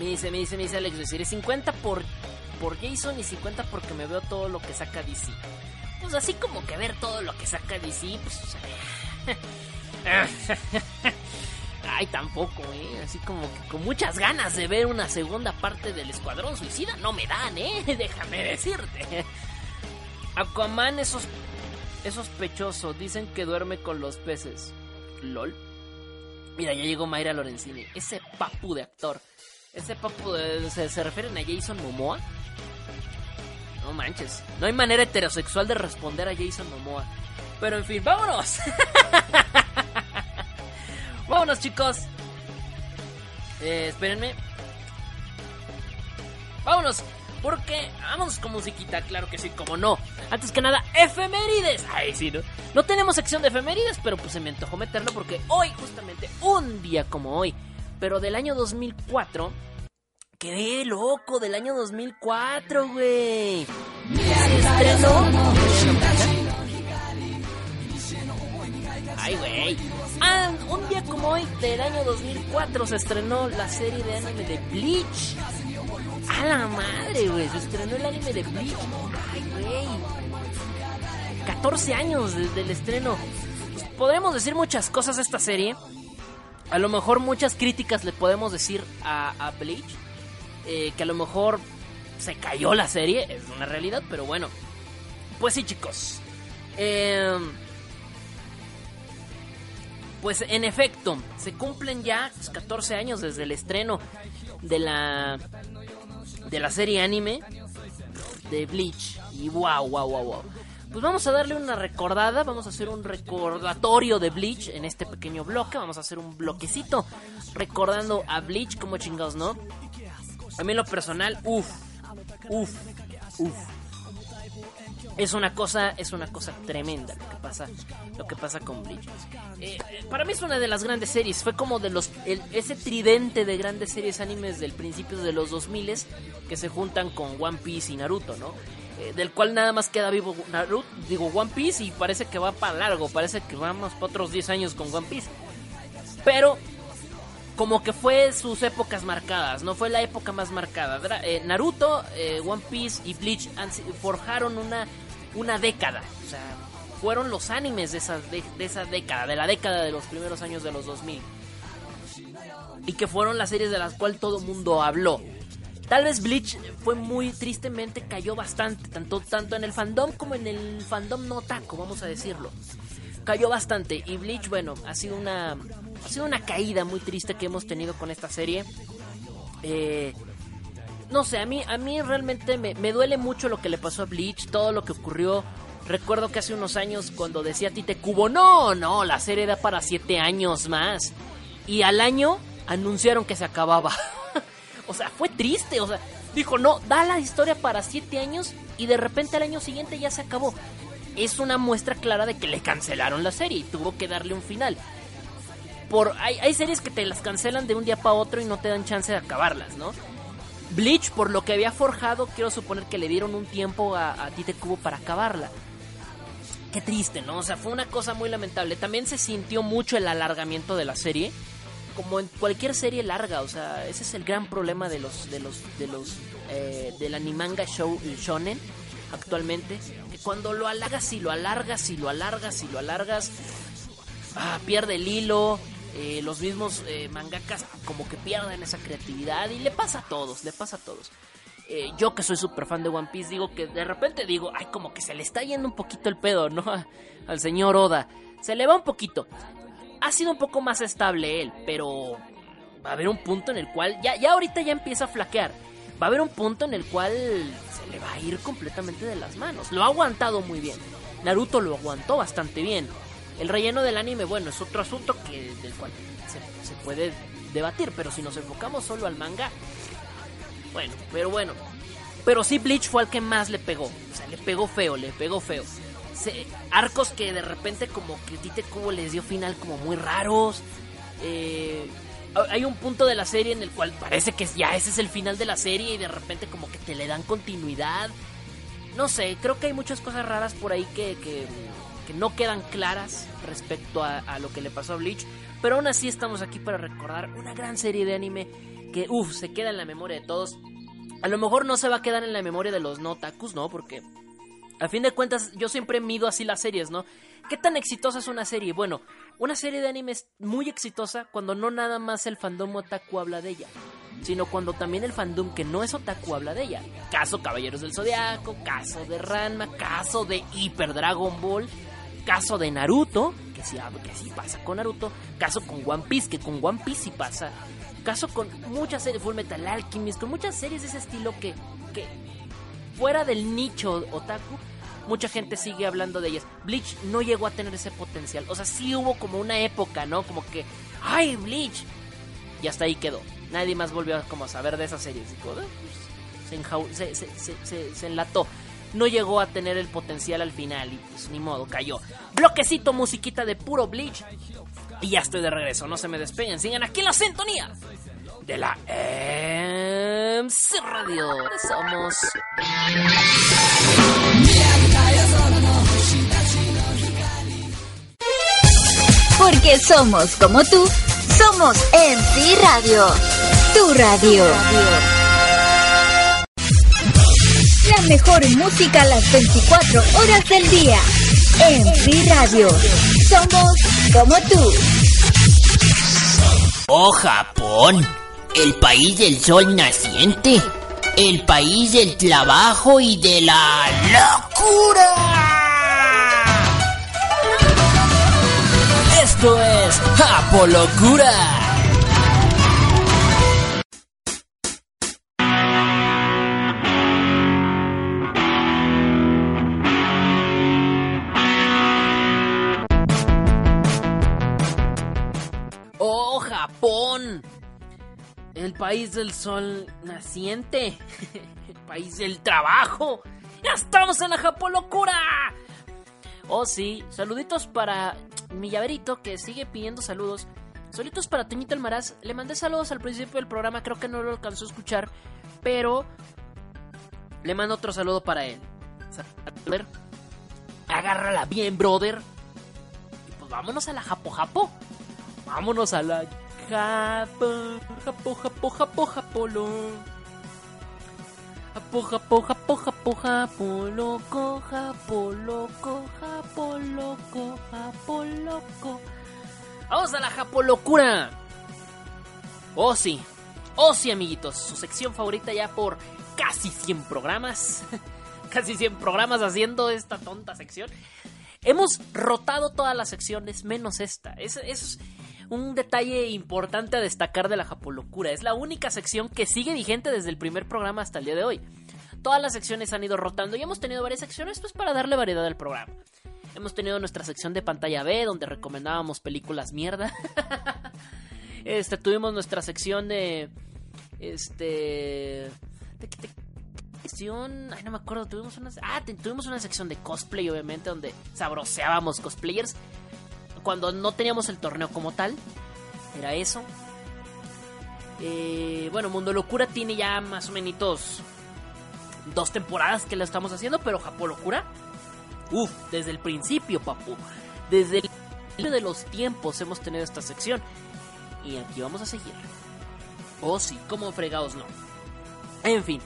Me dice, me dice, me dice Alex, decir, 50 por, por Jason y 50 porque me veo todo lo que saca DC. Pues así como que ver todo lo que saca DC, pues... Ay, tampoco, ¿eh? Así como que con muchas ganas de ver una segunda parte del Escuadrón Suicida no me dan, ¿eh? Déjame decirte. Aquaman, esos Es sospechoso. Dicen que duerme con los peces. LOL. Mira, ya llegó Mayra Lorenzini. Ese papu de actor. Ese papu. ¿Se, se refieren a Jason Momoa? No manches. No hay manera heterosexual de responder a Jason Momoa. Pero en fin, vámonos. vámonos, chicos. Eh, espérenme. Vámonos. Porque vamos con musiquita, claro que sí, como no. Antes que nada, efemérides. Ay, sí, ¿no? No tenemos sección de efemérides, pero pues se me antojó meterlo porque hoy, justamente, un día como hoy, pero del año 2004, quedé loco del año 2004, güey. Se estrenó. Ay, güey. Ah, un día como hoy del año 2004 se estrenó la serie de anime de Bleach. A la madre, güey. Se estrenó el anime de Bleach. Ay, güey. 14 años desde el estreno. Pues, podremos decir muchas cosas de esta serie. A lo mejor muchas críticas le podemos decir a, Bleach. Eh, que a lo mejor se cayó la serie. Es una realidad, pero bueno. Pues sí, chicos. Eh, pues en efecto, se cumplen ya 14 años desde el estreno de la de la serie anime de Bleach y wow, wow, wow, wow. Pues vamos a darle una recordada, vamos a hacer un recordatorio de Bleach en este pequeño bloque, vamos a hacer un bloquecito recordando a Bleach como chingados, ¿no? A mí lo personal, uff, uff, uff es una cosa es una cosa tremenda lo que pasa lo que pasa con Bleach. Eh, para mí es una de las grandes series fue como de los el, ese tridente de grandes series animes del principio de los 2000 que se juntan con One Piece y Naruto no eh, del cual nada más queda vivo Naruto digo One Piece y parece que va para largo parece que vamos para otros 10 años con One Piece pero como que fue sus épocas marcadas, no fue la época más marcada. Eh, Naruto, eh, One Piece y Bleach forjaron una, una década. O sea, fueron los animes de esa, de, de esa década, de la década de los primeros años de los 2000. Y que fueron las series de las cuales todo mundo habló. Tal vez Bleach fue muy tristemente, cayó bastante, tanto, tanto en el fandom como en el fandom no taco, vamos a decirlo. Cayó bastante y Bleach, bueno, ha sido una, ha sido una caída muy triste que hemos tenido con esta serie. Eh, no sé, a mí, a mí realmente me, me, duele mucho lo que le pasó a Bleach, todo lo que ocurrió. Recuerdo que hace unos años cuando decía Tite Cubo, no, no, la serie da para siete años más. Y al año anunciaron que se acababa. o sea, fue triste, o sea, dijo, no, da la historia para siete años y de repente al año siguiente ya se acabó. Es una muestra clara de que le cancelaron la serie y tuvo que darle un final por hay, hay, series que te las cancelan de un día para otro y no te dan chance de acabarlas, ¿no? Bleach, por lo que había forjado, quiero suponer que le dieron un tiempo a, a Tite Cubo para acabarla. Qué triste, ¿no? O sea, fue una cosa muy lamentable. También se sintió mucho el alargamiento de la serie. Como en cualquier serie larga, o sea, ese es el gran problema de los, de los, de los, eh, del animanga show shonen actualmente. Que cuando lo alargas y lo alargas y lo alargas y lo alargas, ah, pierde el hilo, eh, los mismos eh, mangakas como que pierden esa creatividad y le pasa a todos, le pasa a todos. Eh, yo que soy súper fan de One Piece digo que de repente digo, ay, como que se le está yendo un poquito el pedo, ¿no? Al señor Oda. Se le va un poquito. Ha sido un poco más estable él, pero va a haber un punto en el cual, ya, ya ahorita ya empieza a flaquear. Va a haber un punto en el cual se le va a ir completamente de las manos. Lo ha aguantado muy bien. Naruto lo aguantó bastante bien. El relleno del anime, bueno, es otro asunto que del cual se, puede debatir, pero si nos enfocamos solo al manga, bueno, pero bueno. Pero sí Bleach fue al que más le pegó, o sea, le pegó feo, le pegó feo. Se, arcos que de repente como que Tite Kubo les dio final como muy raros. Eh, hay un punto de la serie en el cual parece que ya ese es el final de la serie y de repente como que te le dan continuidad. No sé, creo que hay muchas cosas raras por ahí que, que que no quedan claras respecto a, a, lo que le pasó a Bleach. Pero aún así estamos aquí para recordar una gran serie de anime que, uff, se queda en la memoria de todos. A lo mejor no se va a quedar en la memoria de los no takus, ¿no? Porque a fin de cuentas yo siempre mido así las series, ¿no? ¿Qué tan exitosa es una serie? Bueno, una serie de anime es muy exitosa cuando no nada más el fandom otaku habla de ella, sino cuando también el fandom que no es otaku habla de ella. Caso Caballeros del Zodiaco, caso de Ranma, caso de Hyper Dragon Ball Caso de Naruto, que sí, que sí pasa con Naruto. Caso con One Piece, que con One Piece sí pasa. Caso con muchas series, Full Metal Alchemist, con muchas series de ese estilo que, que fuera del nicho otaku, mucha gente sigue hablando de ellas. Bleach no llegó a tener ese potencial. O sea, sí hubo como una época, ¿no? Como que, ¡ay, Bleach! Y hasta ahí quedó. Nadie más volvió a saber de esas series. Como, pues, se, se, se, se, enlató. No llegó a tener el potencial al final y pues ni modo, cayó. Bloquecito, musiquita de puro Bleach. Y ya estoy de regreso, no se me despeguen, sigan aquí en la sintonía de la MC Radio. Somos. Porque somos como tú, somos MC Radio. Tu radio. La mejor música a las 24 horas del día. MC Radio. Somos como tú. Oh Japón, el país del sol naciente, el país del trabajo y de la locura. Esto es. ¡Oh, Japón! El país del sol naciente. El país del trabajo. ¡Ya estamos en la Japolocura! Oh, sí. Saluditos para mi llaverito que sigue pidiendo saludos. Saluditos para Toñito Almaraz. Le mandé saludos al principio del programa. Creo que no lo alcanzó a escuchar. Pero le mando otro saludo para él. Agárrala bien, brother. Y pues vámonos a la Japo Japo. Vámonos a la Japo, Japo, Japo, Japo, Japolo. Japo, Japo, Japo, Japo, loco, Japo, loco, Japo, loco, Japo, loco. Vamos a la Japo locura. Oh sí, oh sí amiguitos, su sección favorita ya por casi 100 programas. casi 100 programas haciendo esta tonta sección. Hemos rotado todas las secciones menos esta. Eso es un detalle importante a destacar de la Japolocura. Es la única sección que sigue vigente desde el primer programa hasta el día de hoy. Todas las secciones han ido rotando y hemos tenido varias secciones pues para darle variedad al programa. Hemos tenido nuestra sección de pantalla B donde recomendábamos películas mierda. este tuvimos nuestra sección de este de, sección, ay no me acuerdo, tuvimos una ah, tuvimos una sección de cosplay obviamente donde sabroseábamos cosplayers cuando no teníamos el torneo como tal. Era eso. Eh, bueno, Mundo Locura tiene ya más o menos dos temporadas que lo estamos haciendo, pero Japón Locura, uff, desde el principio, papu. Desde el principio de los tiempos hemos tenido esta sección. Y aquí vamos a seguir. Oh, sí, como fregados no. En fin,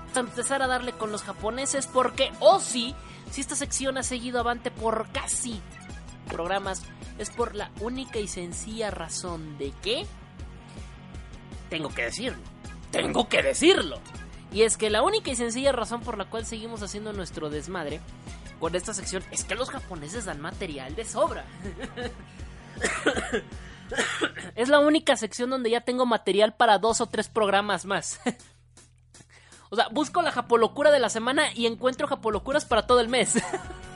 vamos a empezar a darle con los japoneses porque, oh, sí, si esta sección ha seguido avante por casi programas es por la única y sencilla razón de que tengo que decirlo. Tengo que decirlo. Y es que la única y sencilla razón por la cual seguimos haciendo nuestro desmadre con esta sección es que los japoneses dan material de sobra. es la única sección donde ya tengo material para dos o tres programas más. o sea, busco la japolocura de la semana y encuentro japolocuras para todo el mes.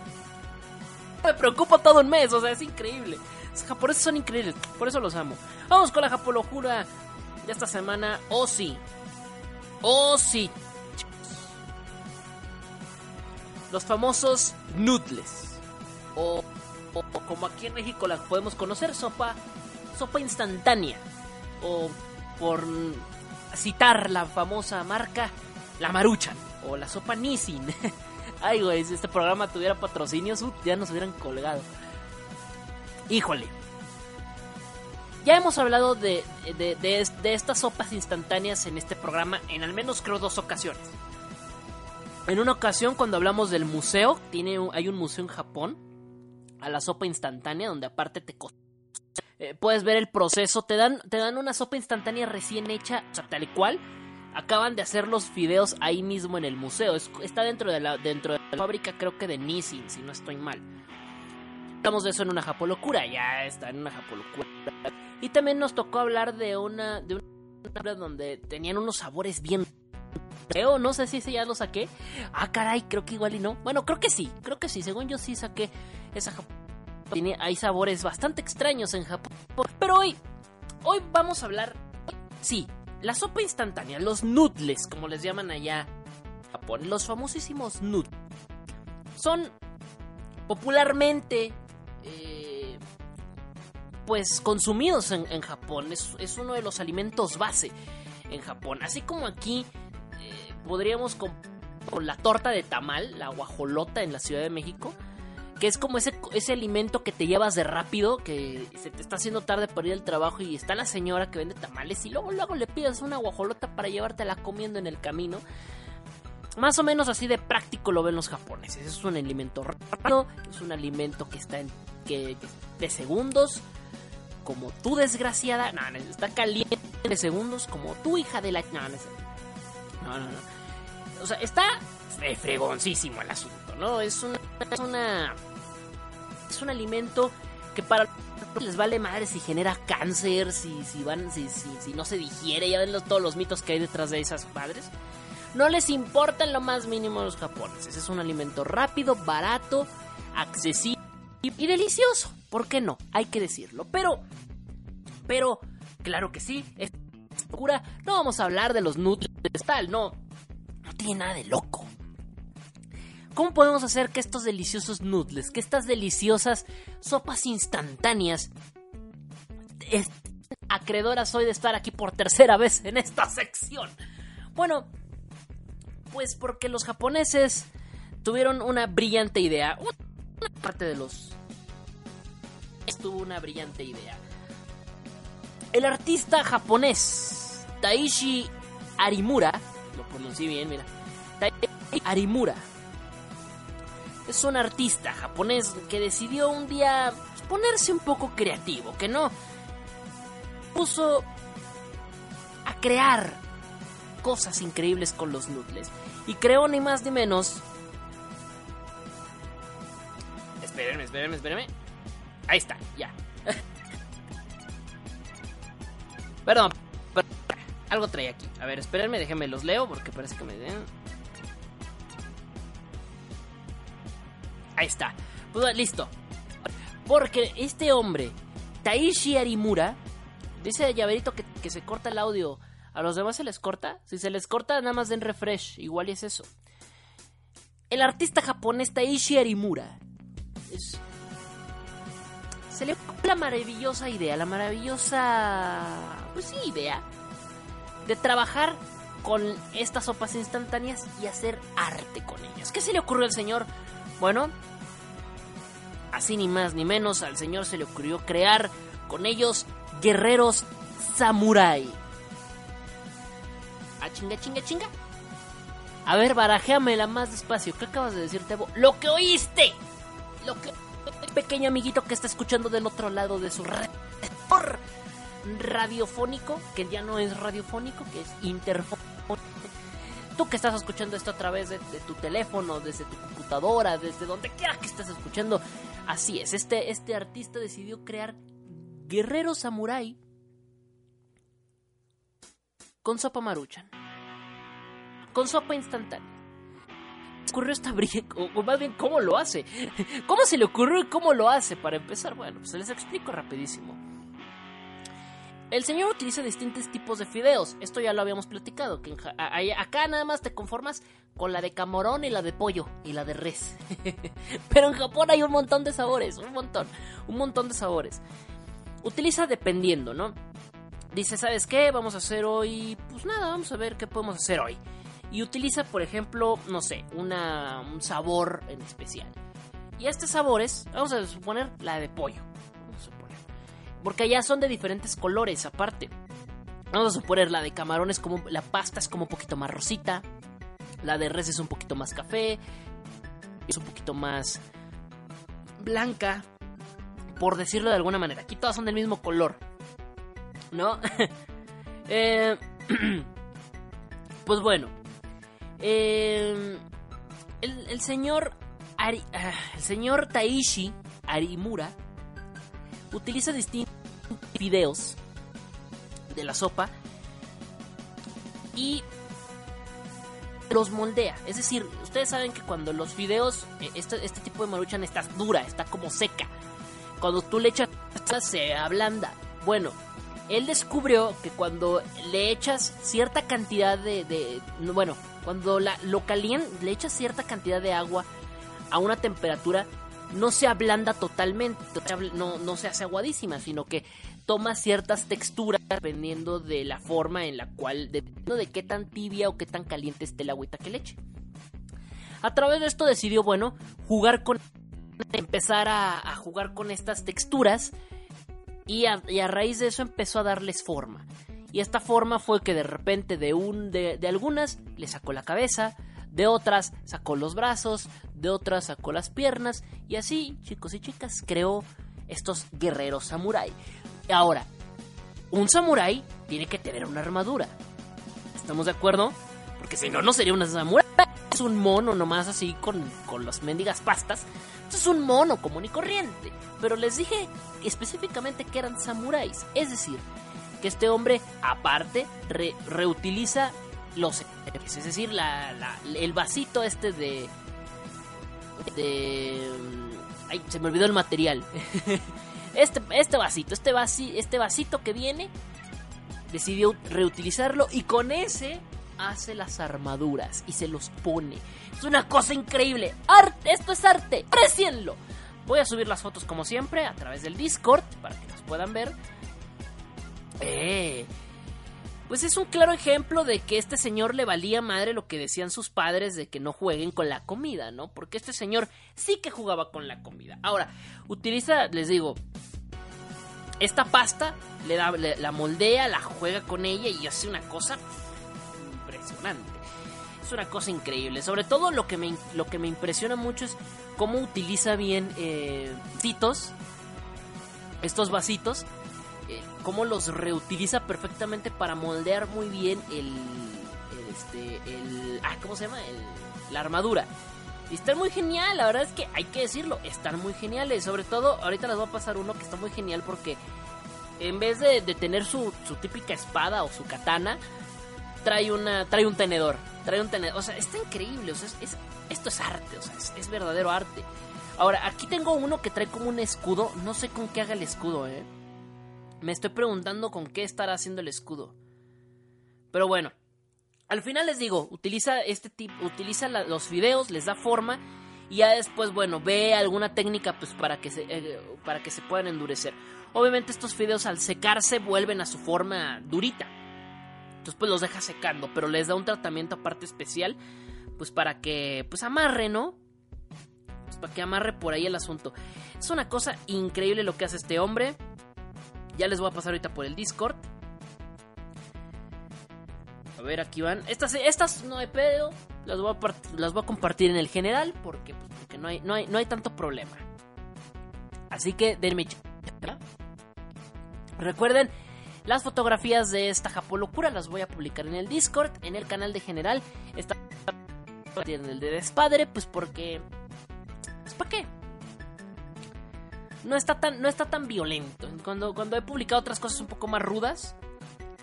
me preocupa todo un mes, o sea, es increíble. Los japoneses son increíbles, por eso los amo. Vamos con la japolocura de esta semana. Oh sí. Oh sí. Los famosos noodles. O, o, como aquí en México la podemos conocer, sopa, sopa instantánea. O por citar la famosa marca, la maruchan. O la sopa Nissin. Ay, güey, si este programa tuviera patrocinios, ya nos hubieran colgado. Híjole. Ya hemos hablado de, de, estas sopas instantáneas en este programa en al menos creo dos ocasiones. En una ocasión cuando hablamos del museo, tiene, hay un museo en Japón a la sopa instantánea donde aparte te eh, puedes ver el proceso, te dan, te dan una sopa instantánea recién hecha, o sea, tal cual, acaban de hacer los fideos ahí mismo en el museo. está dentro de la, dentro de la fábrica, creo que de Nissin, si no estoy mal. hablamos de eso en una Japolocura, ya está en una Japolocura. Y también nos tocó hablar de una de una donde tenían unos sabores bien creo, no sé si ese ya lo saqué. Ah, caray, creo que igual y no. Bueno, creo que sí, creo que sí, según yo sí saqué esa tiene hay sabores bastante extraños en Japón. Pero hoy hoy vamos a hablar sí, la sopa instantánea, los noodles, como les llaman allá en Japón, los famosísimos noodles. Son popularmente eh, pues consumidos en, Japón. Es, es, uno de los alimentos base en Japón. Así como aquí eh, podríamos con, con, la torta de tamal, la guajolota en la Ciudad de México. Que es como ese, ese alimento que te llevas de rápido, que se te está haciendo tarde para ir al trabajo y está la señora que vende tamales y luego, luego le pides una guajolota para llevártela comiendo en el camino. Más o menos así de práctico lo ven los japoneses. Es un alimento rápido, es un alimento que está en que, de segundos, como tú desgraciada, no, está caliente de segundos, como tu hija de la... No, no, no, no. O sea, está fregoncísimo el asunto, ¿no? Es una... Es, una, es un alimento que para les vale madre si genera cáncer, si, si van, si, si, si no se digiere, ya ven los, todos los mitos que hay detrás de esas padres. No les importa en lo más mínimo a los japoneses. Es un alimento rápido, barato, accesible y delicioso. ¿Por qué no? Hay que decirlo. Pero, pero, claro que sí. Es locura. No vamos a hablar de los nutrientes tal, no. No tiene nada de loco. ¿Cómo podemos hacer que estos deliciosos noodles, que estas deliciosas sopas instantáneas, acreedoras hoy de estar aquí por tercera vez en esta sección? Bueno, pues porque los japoneses tuvieron una brillante idea. Una parte de los... Tuvo una brillante idea. El artista japonés Taishi Arimura, lo pronuncié bien, mira. Taishi Arimura es un artista japonés que decidió un día ponerse un poco creativo, que no puso a crear cosas increíbles con los noodles. Y creó ni más ni menos. Espérenme, espérenme, espérenme. Ahí está, ya. Perdón, perdón, algo trae aquí. A ver, espérenme, déjenme los leo porque parece que me den. Ahí está. Pues, listo. Porque este hombre, Taishi Arimura, dice llaverito que, se corta el audio. ¿A los demás se les corta? Si se les corta, nada más den refresh. Igual es eso. El artista japonés Taishi Arimura se le ocurrió la maravillosa idea, la maravillosa... Pues sí, idea de trabajar con estas sopas instantáneas y hacer arte con ellas. ¿Qué se le ocurrió al señor? Bueno, así ni más ni menos, al señor se le ocurrió crear con ellos guerreros samurai. Ah, chinga, chinga, chinga. A ver, barajéamela más despacio. ¿Qué acabas de decir, Tebo? ¡Lo que oíste! Lo que. Pequeño amiguito que está escuchando del otro lado de su radiofónico, que ya no es radiofónico, que es interfónico. Tú que estás escuchando esto a través de, de, tu teléfono, desde tu computadora, desde donde quiera que estés escuchando. Así es, este, este artista decidió crear guerreros samurai con sopa maruchan. Con sopa instantánea. ocurrió esta brilla, o más bien cómo lo hace. ¿Cómo se le ocurrió y cómo lo hace? Para empezar, bueno, pues les explico rapidísimo. El señor utiliza distintos tipos de fideos. Esto ya lo habíamos platicado. Que acá nada más te conformas con la de camarón y la de pollo y la de res. Pero en Japón hay un montón de sabores, un montón, un montón de sabores. Utiliza dependiendo, ¿no? dice, ¿sabes qué? Vamos a hacer hoy, pues nada, vamos a ver qué podemos hacer hoy. Y utiliza, por ejemplo, no sé, un sabor en especial. Y a estos sabores, vamos a suponer la de pollo. Porque allá son de diferentes colores, aparte. Vamos a suponer la de camarón es como, la pasta es como un poquito más rosita. La de res es un poquito más café. Es un poquito más blanca. Por decirlo de alguna manera. Aquí todas son del mismo color. ¿no? eh, pues bueno. Eh, el, señor uh, el señor Taishi Arimura utiliza distintos videos de la sopa y los moldea. Es decir, ustedes saben que cuando los fideos, eh, este, este tipo de maruchan está dura, está como seca. Cuando tú le echas se ablanda. Bueno, él descubrió que cuando le echas cierta cantidad de, de bueno, cuando la, lo calientas, le echas cierta cantidad de agua a una temperatura, no se ablanda totalmente, no, no se hace aguadísima, sino que toma ciertas texturas dependiendo de la forma en la cual, dependiendo de qué tan tibia o qué tan caliente esté el agüita que le eche. A través de esto decidió, bueno, jugar con, empezar a, jugar con estas texturas y a, raíz de eso empezó a darles forma. Y esta forma fue que de repente de, un, de, de algunas le sacó la cabeza, de otras sacó los brazos, de otras sacó las piernas y así, chicos y chicas, creó estos guerreros samurái. Ahora, un samurái tiene que tener una armadura. ¿Estamos de acuerdo? Porque si no, no sería una samurái. Es un mono nomás así con, con las mendigas pastas. es un mono común y corriente. Pero les dije específicamente que eran samuráis. Es decir, que este hombre aparte reutiliza los es decir, la, el vasito este de... de... Ay, se me olvidó el material. Este, este vasito, este, este vasito que viene, decidió reutilizarlo y con ese hace las armaduras y se los pone. Es una cosa increíble. Arte, esto es arte. Aprecienlo. Voy a subir las fotos como siempre a través del Discord para que las puedan ver. Eh, pues es un claro ejemplo de que este señor le valía madre lo que decían sus padres de que no jueguen con la comida, ¿no? Porque este señor sí que jugaba con la comida. Ahora, utiliza, les digo, esta pasta, le da, la moldea, la juega con ella y hace una cosa impresionante. Es una cosa increíble. Sobre todo lo que me, lo que me impresiona mucho es cómo utiliza bien eh, estos vasitos cómo los reutiliza perfectamente para moldear muy bien el, este, el, ah, ¿cómo se llama? El, la armadura. Y están muy genial, la verdad es que hay que decirlo, están muy geniales. Sobre todo, ahorita les voy a pasar uno que está muy genial porque en vez de, tener su, su, típica espada o su katana, trae una trae un tenedor. Trae un tenedor. O sea, está increíble. O sea, es, esto es arte, o sea, es, es, verdadero arte. Ahora, aquí tengo uno que trae como un escudo. No sé con qué haga el escudo, eh. Me estoy preguntando con qué estará haciendo el escudo. Pero bueno, al final les digo, utiliza este tipo, utiliza los fideos, les da forma y ya después, bueno, ve alguna técnica pues para que se eh, para que se puedan endurecer. Obviamente estos fideos al secarse vuelven a su forma durita. Entonces pues los deja secando, pero les da un tratamiento aparte especial pues para que pues amarre, ¿no? Pues para que amarre por ahí el asunto. Es una cosa increíble lo que hace este hombre. Ya les voy a pasar ahorita por el Discord. A ver, aquí van. Estas, estas no hay pedo. Las voy, a las voy a compartir en el general porque, pues, porque no, hay, no, hay, no hay tanto problema. Así que denme Recuerden, las fotografías de esta Japolocura las voy a publicar en el Discord, en el canal de general. Está en el de despadre, pues porque... Pues ¿para qué? No está tan, no está tan violento. Cuando, cuando he publicado otras cosas un poco más rudas,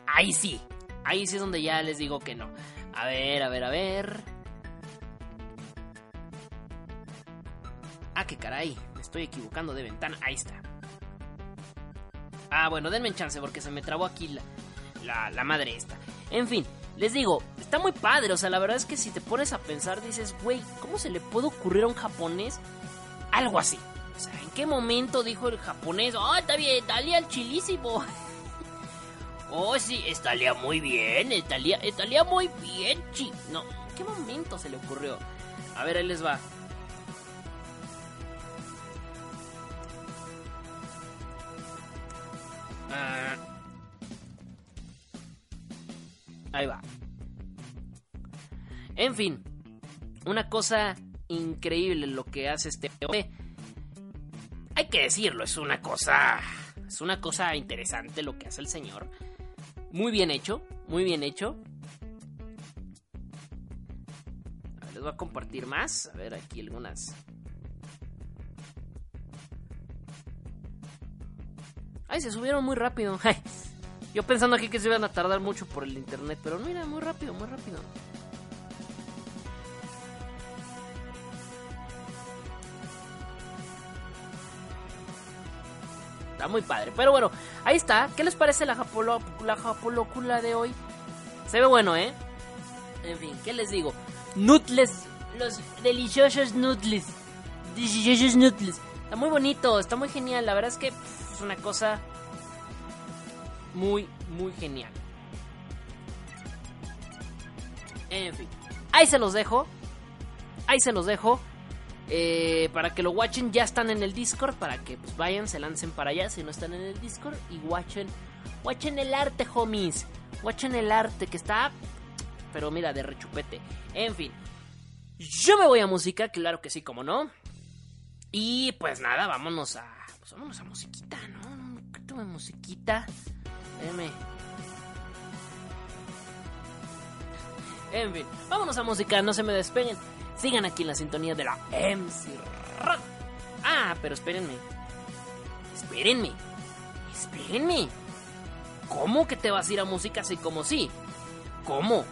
ahí sí. Ahí sí es donde ya les digo que no. A ver, a ver, a ver. Ah, qué caray. Me estoy equivocando de ventana. Ahí está. Ah, bueno, denme chance porque se me trabó aquí la, la, la madre esta. En fin, les digo, está muy padre. O sea, la verdad es que si te pones a pensar, dices, güey, ¿cómo se le puede ocurrir a un japonés algo así? O sea, ¿en qué momento dijo el japonés? Oh, está bien, Italia el chilísimo. oh, sí, estaría muy bien, estaría, estaría muy bien, chi. No, ¿en qué momento se le ocurrió? A ver, ahí les va. Ah. Ahí va. En fin, una cosa increíble lo que hace este hombre hay que decirlo, es una cosa. Es una cosa interesante lo que hace el señor. Muy bien hecho, muy bien hecho. A ver, les voy a compartir más. A ver, aquí algunas. Ay, se subieron muy rápido. Yo pensando aquí que se iban a tardar mucho por el internet, pero mira, muy rápido, muy rápido. Está muy padre. Pero bueno, ahí está. ¿Qué les parece la, japolo la de hoy? Se ve bueno, ¿eh? En fin, ¿qué les digo? Nutles. Los deliciosos nutles. Deliciosos nutles. Está muy bonito, está muy genial. La verdad es que es una cosa muy, muy genial. En fin, ahí se los dejo. Ahí se los dejo. Eh, para que lo watchen, ya están en el Discord. Para que pues, vayan, se lancen para allá si no están en el Discord. Y watchen, watchen el arte, homies. Watchen el arte que está. Pero mira, de rechupete. En fin, yo me voy a música, claro que sí, como no. Y pues nada, vámonos a. Pues vámonos a musiquita, ¿no? Un poquito de musiquita. Espérame. En fin, vámonos a música, no se me despeguen. Sigan aquí en la sintonía de la MC Rock. Ah, pero espérenme. Espérenme. Espérenme. ¿Cómo que te vas a ir a música así como sí? ¿Cómo?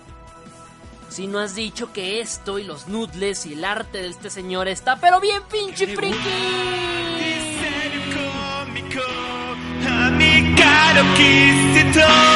Si no has dicho que esto y los noodles y el arte de este señor está pero bien pinche friki. 歯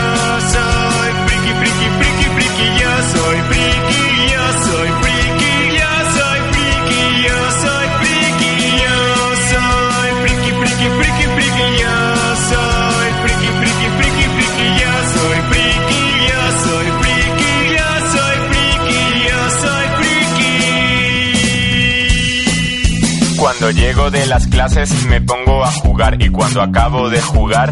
Cuando llego de las clases me pongo a jugar y cuando acabo de jugar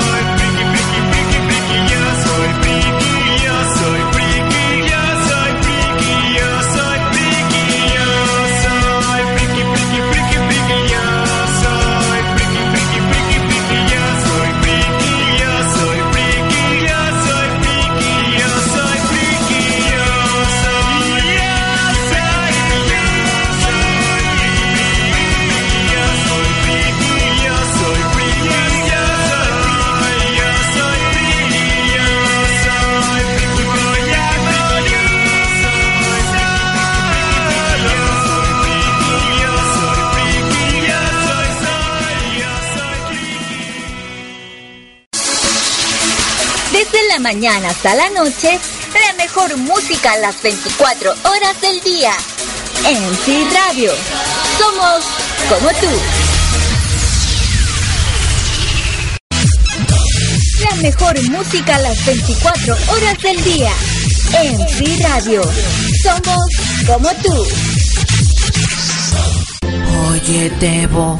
hasta la noche, la mejor música las 24 horas del día. En sí Radio. Somos como tú. La mejor música las 24 horas del día. En sí Radio. Somos como tú. Oye, Debo,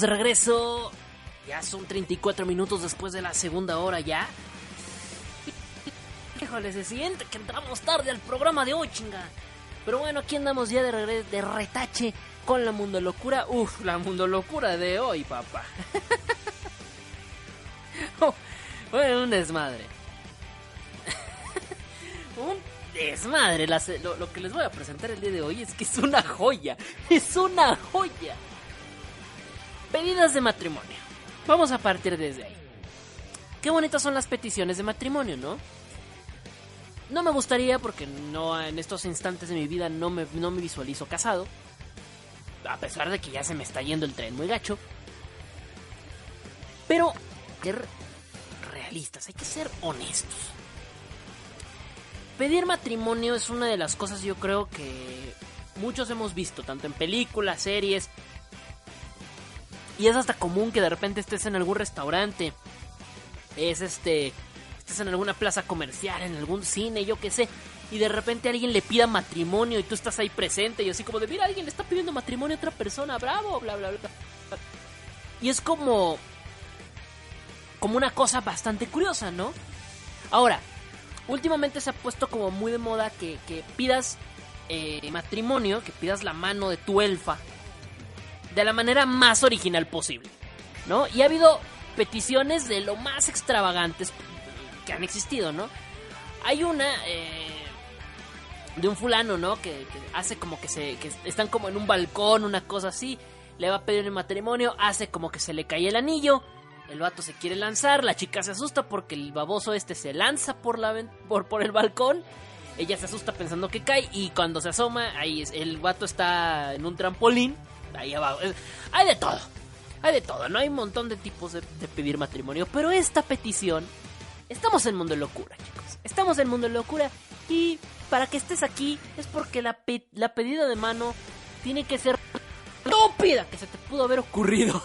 De regreso. Ya son 34 minutos después de la segunda hora ya. Híjole, se siente que entramos tarde al programa de hoy, chinga. Pero bueno, aquí andamos ya de regreso, de retache con la mundo locura. Uf, la mundo locura de hoy, papá. oh, bueno, un desmadre. un desmadre. lo que les voy a presentar el día de hoy es que es una joya. Es una joya. Pedidas de matrimonio. Vamos a partir desde ahí. Qué bonitas son las peticiones de matrimonio, ¿no? No me gustaría porque no en estos instantes de mi vida no me, no me visualizo casado. A pesar de que ya se me está yendo el tren muy gacho. Pero, ser realistas, hay que ser honestos. Pedir matrimonio es una de las cosas yo creo que muchos hemos visto, tanto en películas, series, y es hasta común que de repente estés en algún restaurante. Es este. Estés en alguna plaza comercial, en algún cine, yo qué sé. Y de repente alguien le pida matrimonio y tú estás ahí presente. Y así como de, mira, alguien le está pidiendo matrimonio a otra persona, bravo, bla, bla, bla. Y es como. Como una cosa bastante curiosa, ¿no? Ahora, últimamente se ha puesto como muy de moda que, que pidas eh, matrimonio, que pidas la mano de tu elfa de la manera más original posible, ¿no? Y ha habido peticiones de lo más extravagantes que han existido, ¿no? Hay una eh, de un fulano, ¿no? Que, hace como que se que están como en un balcón, una cosa así. Le va a pedir el matrimonio, hace como que se le cae el anillo. El vato se quiere lanzar, la chica se asusta porque el baboso este se lanza por, la, por, por el balcón. Ella se asusta pensando que cae y cuando se asoma, ahí el vato está en un trampolín ahí abajo. Hay de todo. Hay de todo, ¿no? Hay un montón de tipos de, pedir matrimonio. Pero esta petición. Estamos en mundo de locura, chicos. Estamos en mundo de locura. Y para que estés aquí es porque la, la pedida de mano tiene que ser estúpida que se te pudo haber ocurrido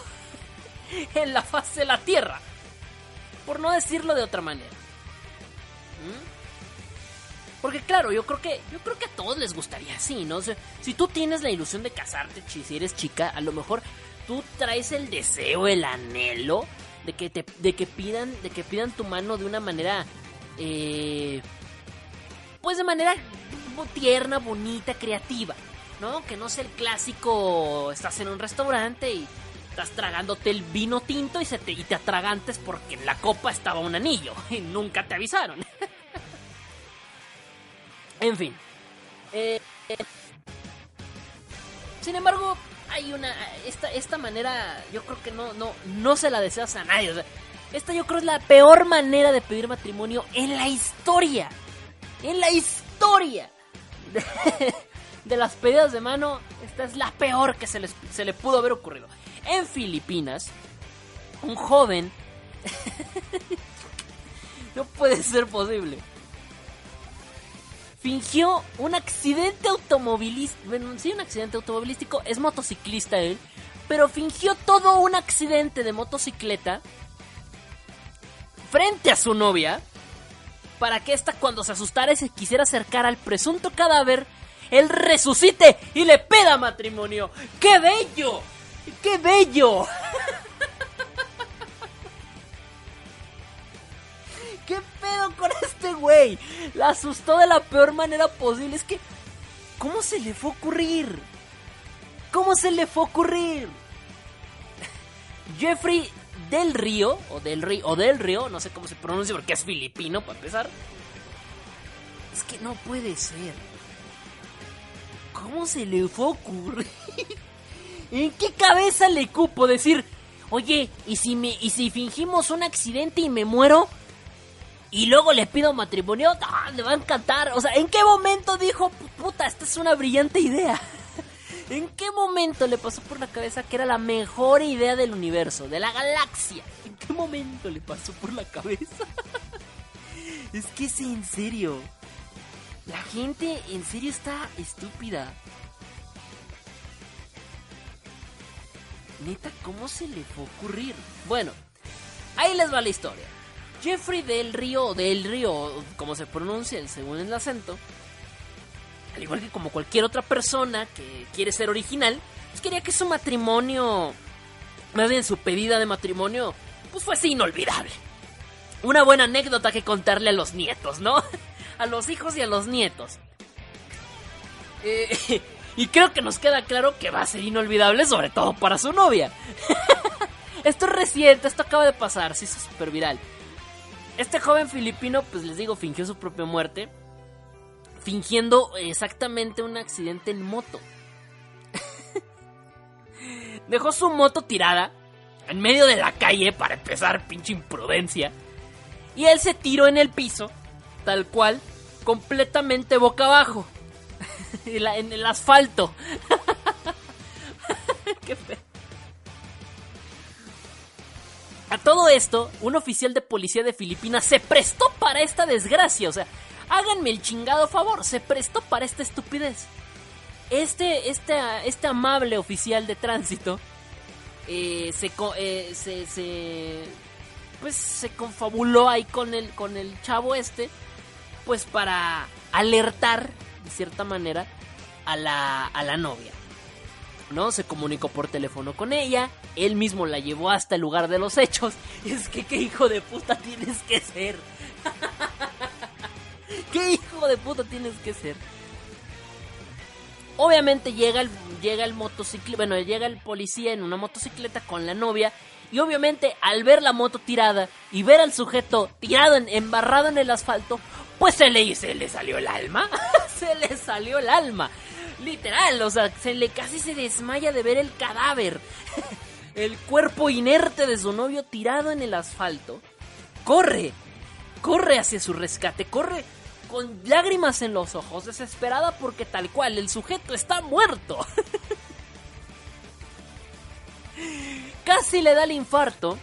en la faz de la tierra. Por no decirlo de otra manera. ¿Mm? Porque claro, yo creo que yo creo que a todos les gustaría así, ¿no? si tú tienes la ilusión de casarte, si eres chica, a lo mejor tú traes el deseo, el anhelo de que te de que pidan de que pidan tu mano de una manera eh, pues de manera tierna, bonita, creativa, ¿no? Que no sea el clásico estás en un restaurante y estás tragándote el vino tinto y se te y te atragantes porque en la copa estaba un anillo y nunca te avisaron. En fin. Eh, sin embargo, hay una. Esta, esta manera, yo creo que no, no, no se la deseas a nadie. esta yo creo es la peor manera de pedir matrimonio en la historia. En la historia. De, las pedidas de mano, esta es la peor que se, les, se le pudo haber ocurrido. En Filipinas, un joven. no puede ser posible fingió un accidente automovilístico. Bueno, sí, un accidente automovilístico. Es motociclista él. Pero fingió todo un accidente de motocicleta frente a su novia. Para que ésta, cuando se asustara y se quisiera acercar al presunto cadáver, él resucite y le peda matrimonio. ¡Qué bello! ¡Qué bello! ¿Qué pedo con este güey? La asustó de la peor manera posible. Es que, ¿cómo se le fue a ocurrir? ¿Cómo se le fue a ocurrir? Jeffrey del Río, o del Río, o del Río, no sé cómo se pronuncia porque es filipino para empezar. Es que no puede ser. ¿Cómo se le fue a ocurrir? ¿En qué cabeza le cupo decir, oye, ¿y si, me, ¿y si fingimos un accidente y me muero? Y luego le pido matrimonio, ¡Ah, le va a encantar. O sea, ¿en qué momento dijo, puta, esta es una brillante idea? ¿En qué momento le pasó por la cabeza que era la mejor idea del universo, de la galaxia? ¿En qué momento le pasó por la cabeza? es que es en serio. La gente en serio está estúpida. Neta, ¿cómo se le fue a ocurrir? Bueno, ahí les va la historia. Jeffrey del Río, del Río, como se pronuncia según el acento, al igual que como cualquier otra persona que quiere ser original, pues quería que su matrimonio, más bien su pedida de matrimonio, pues fuese inolvidable. Una buena anécdota que contarle a los nietos, ¿no? A los hijos y a los nietos. Eh, y creo que nos queda claro que va a ser inolvidable, sobre todo para su novia. esto es reciente, esto acaba de pasar, se hizo súper viral. Este joven filipino, pues les digo, fingió su propia muerte fingiendo exactamente un accidente en moto. Dejó su moto tirada en medio de la calle para empezar, pinche imprudencia. Y él se tiró en el piso, tal cual, completamente boca abajo. en el asfalto. Qué A todo esto, un oficial de policía de Filipinas se prestó para esta desgracia. O sea, háganme el chingado favor, se prestó para esta estupidez. Este, este, este amable oficial de tránsito eh, se, eh, se, se, pues se confabuló ahí con el, con el chavo este, pues para alertar, de cierta manera, a la, a la novia. ¿No? Se comunicó por teléfono con ella, él mismo la llevó hasta el lugar de los hechos. Es que qué hijo de puta tienes que ser. ¿Qué hijo de puta tienes que ser? Obviamente llega el, llega el motocicleta, bueno, llega el policía en una motocicleta con la novia. Y obviamente al ver la moto tirada y ver al sujeto tirado, en, embarrado en el asfalto, pues se le, se le salió el alma. se le salió el alma. Literal, o sea, se le casi se desmaya de ver el cadáver. el cuerpo inerte de su novio tirado en el asfalto. Corre, corre hacia su rescate, corre con lágrimas en los ojos, desesperada porque tal cual el sujeto está muerto. Casi le da el infarto.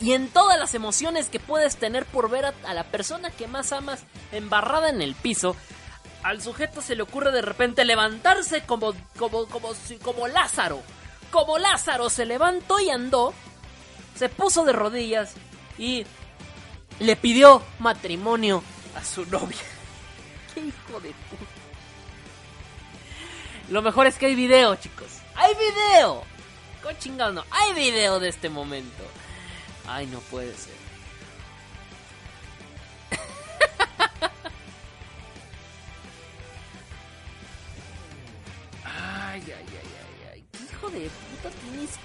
Y en todas las emociones que puedes tener por ver a, la persona que más amas embarrada en el piso, al sujeto se le ocurre de repente levantarse como, como, como, como Lázaro. Como Lázaro se levantó y andó, se puso de rodillas y le pidió matrimonio a su novia. ¡Qué hijo de puta! Lo mejor es que hay video, chicos. ¡Hay video! Con chingado no. Hay video de este momento. Ay, no puede ser.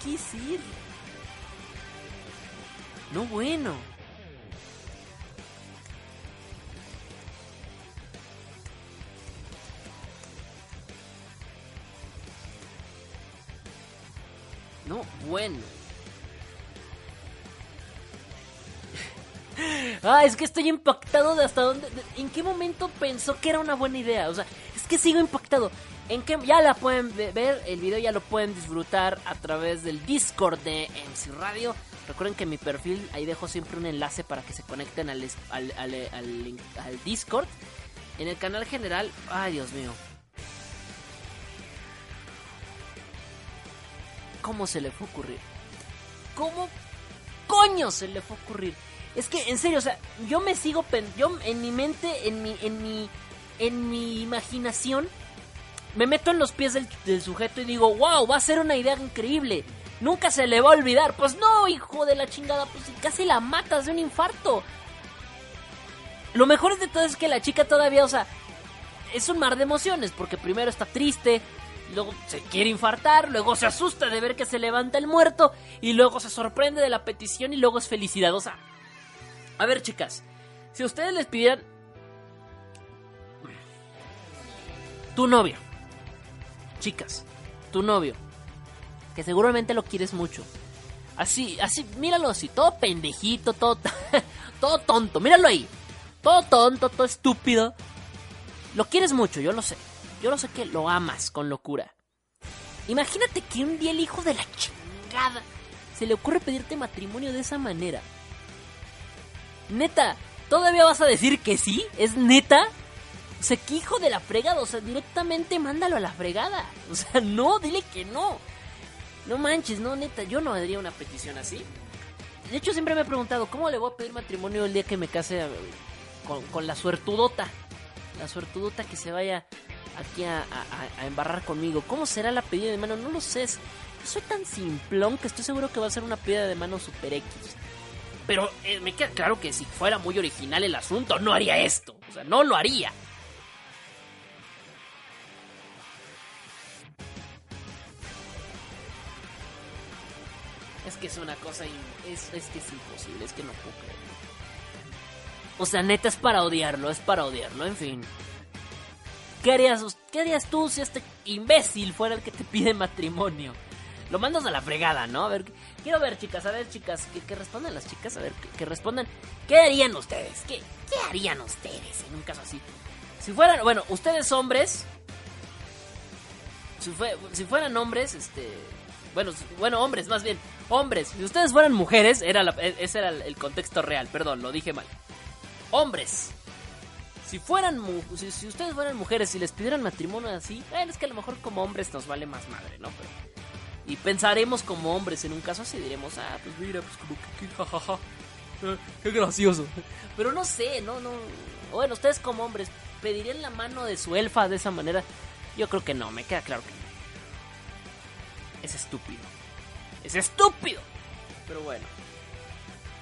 Decir? No bueno. No, bueno. ah, es que estoy impactado de hasta dónde. ¿En qué momento pensó que era una buena idea? O sea, es que sigo impactado. En que ya la pueden ver, el video ya lo pueden disfrutar a través del Discord de MC Radio. Recuerden que mi perfil ahí dejo siempre un enlace para que se conecten al, al, al, al Discord. En el canal general, ay Dios mío, ¿Cómo se le fue a ocurrir? ¿Cómo coño se le fue a ocurrir? Es que, en serio, o sea, yo me sigo... Yo en mi mente, en mi, en mi, en mi imaginación, me meto en los pies del, sujeto y digo, wow, va a ser una idea increíble. Nunca se le va a olvidar. Pues no, hijo de la chingada, pues casi la matas de un infarto. Lo mejor de todo es que la chica todavía, o sea, es un mar de emociones, porque primero está triste, luego se quiere infartar, luego se asusta de ver que se levanta el muerto y luego se sorprende de la petición y luego es felicidad. O sea, a ver chicas, si ustedes les pidieran tu novio, chicas, tu novio, que seguramente lo quieres mucho. Así, así, míralo así, todo pendejito, todo, todo tonto, míralo ahí. Todo tonto, todo estúpido. Lo quieres mucho, yo lo sé. Yo lo sé que lo amas con locura. Imagínate que un día el hijo de la chingada se le ocurre pedirte matrimonio de esa manera. Neta, ¿todavía vas a decir que sí? ¿Es neta? O sea, ¿qué hijo de la fregada? O sea, directamente mándalo a la fregada. O sea, no, dile que no. No manches, no, neta, yo no haría una petición así. De hecho, siempre me he preguntado, ¿cómo le voy a pedir matrimonio el día que me case con, con la suertudota? La suertudota que se vaya aquí a, embarrar conmigo. ¿Cómo será la pedida de mano? No lo sé. soy tan simplón que estoy seguro que va a ser una pedida de mano super X. Pero eh, me queda claro que si fuera muy original el asunto, no haría esto. O sea, no lo haría. Es que es una cosa. Es, es que es imposible, es que no puedo creerlo. O sea, neta es para odiarlo, es para odiarlo, en fin. ¿Qué harías, ¿Qué harías tú si este imbécil fuera el que te pide matrimonio? Lo mandas a la fregada, ¿no? A ver, quiero ver, chicas, a ver, chicas, que, respondan las chicas, a ver, que, respondan. ¿Qué harían ustedes? ¿Qué, ¿Qué harían ustedes en un caso así? Si fueran, bueno, ustedes hombres, si, fue, si fueran hombres, este, bueno, bueno, hombres, más bien, hombres, si ustedes fueran mujeres, era e, ese era el contexto real, perdón, lo dije mal. Hombres, si fueran si, ustedes fueran mujeres y les pidieran matrimonio así, es que a lo mejor como hombres nos vale más madre, ¿no? Pero, y pensaremos como hombres en un caso así, diremos, ah, pues mira, pues como que, jajaja, eh, qué gracioso. Pero no sé, no, no. Bueno, ustedes como hombres, ¿pedirían la mano de su elfa de esa manera? Yo creo que no, me queda claro que no. Es estúpido. Es estúpido. Pero bueno.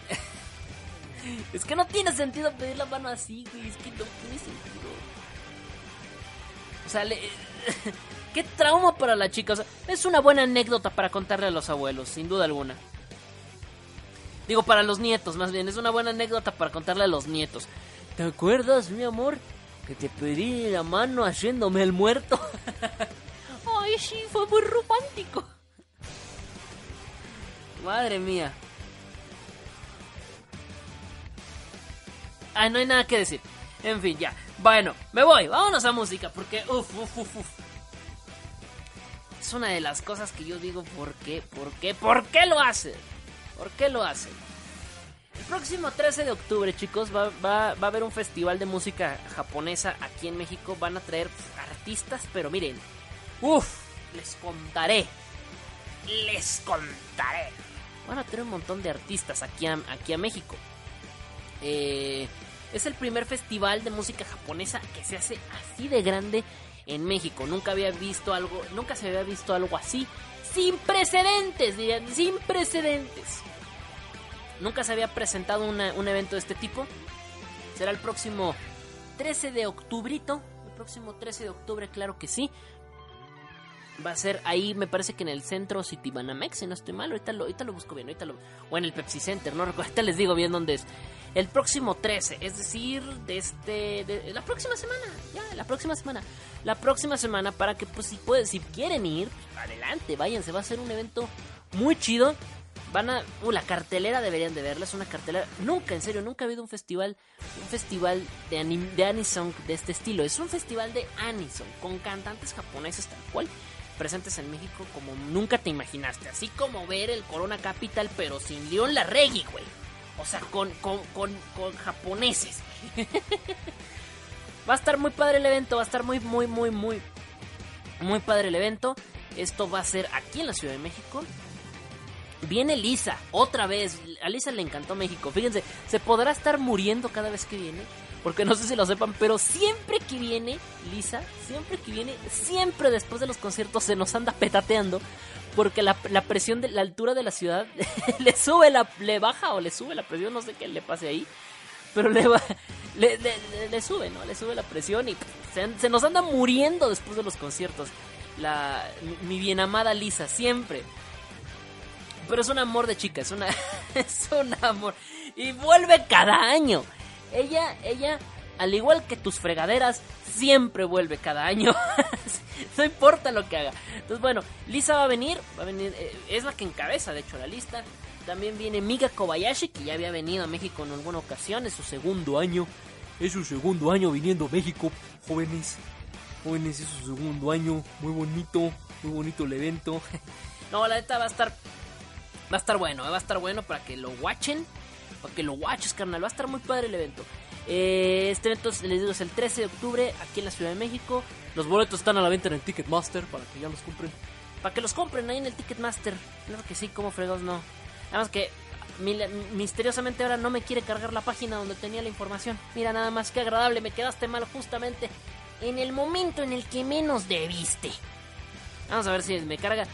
Es que no tiene sentido pedir la mano así, güey. Es que no tiene sentido. O sea, qué trauma para la chica. O sea, es una buena anécdota para contarle a los abuelos, sin duda alguna. Digo, para los nietos, más bien. Es una buena anécdota para contarle a los nietos. ¿Te acuerdas, mi amor? Que te pedí la mano haciéndome el muerto. Ay, sí, fue muy romántico. Madre mía. Ah, no hay nada que decir. En fin, ya. Bueno, me voy. Vámonos a música porque uff, uff, uff, uff. Es una de las cosas que yo digo, ¿por qué? ¿Por qué? ¿Por qué lo hacen? ¿Por qué lo hacen? El próximo 13 de octubre, chicos, va, va, va a haber un festival de música japonesa aquí en México. Van a traer artistas, pero miren, uff, les contaré. Les contaré. Van a traer un montón de artistas aquí aquí a México. Eh, es el primer festival de música japonesa que se hace así de grande en México. Nunca había visto algo, nunca se había visto algo así. Sin precedentes, dirían, sin precedentes. Nunca se había presentado un evento de este tipo. Será el próximo 13 de octubrito. El próximo 13 de octubre, claro que sí. Va a ser ahí, me parece que en el centro Citibanamex, si no estoy mal. Ahorita lo, ahorita lo busco bien, ahorita lo, o en el Pepsi Center, no recuerdo. Ahorita les digo bien dónde es el próximo 13, es decir, de este la próxima semana, ya, la próxima semana. La próxima semana para que pues si pueden, si quieren ir, adelante, váyanse, va a ser un evento muy chido. Van a uh, la cartelera deberían de verla, es una cartelera, nunca, en serio, nunca ha habido un festival un festival de anim, de Anison de este estilo. Es un festival de Anison con cantantes japoneses tal cual presentes en México como nunca te imaginaste, así como ver el Corona Capital pero sin León Larregui, güey. O sea, con, con, con, japoneses. va a estar muy padre el evento, va a estar muy, muy, muy, muy, muy padre el evento. Esto va a ser aquí en la Ciudad de México. Viene Lisa, otra vez. A Lisa le encantó México. Fíjense, se podrá estar muriendo cada vez que viene. Porque no sé si lo sepan, pero siempre que viene Lisa, siempre que viene, siempre después de los conciertos se nos anda petateando porque la, presión de la altura de la ciudad le sube la le baja o le sube la presión no sé qué le pase ahí pero le, va, le, sube no le sube la presión y se, nos anda muriendo después de los conciertos mi, bien amada Lisa, siempre. Pero es un amor de chica, es una es un amor y vuelve cada año. Ella ella al igual que tus fregaderas siempre vuelve cada año. no importa lo que haga. Entonces, bueno, Lisa va a venir, va a venir eh, es la que encabeza de hecho la lista. También viene Miga Kobayashi, que ya había venido a México en alguna ocasión, es su segundo año. Es su segundo año viniendo a México, jóvenes. Jóvenes, es su segundo año. Muy bonito, muy bonito el evento. no, la neta va a estar. Va a estar bueno, va a estar bueno para que lo watchen. Para que lo watches, carnal. Va a estar muy padre el evento. Eh, este evento, les digo, es el 13 de octubre aquí en la Ciudad de México. Los boletos están a la venta en el Ticketmaster para que ya los compren. Para que los compren ahí en el Ticketmaster. Claro que sí, como fregos no. Además que misteriosamente ahora no me quiere cargar la página donde tenía la información. Mira, nada más que agradable, me quedaste mal justamente en el momento en el que menos debiste. Vamos a ver si me carga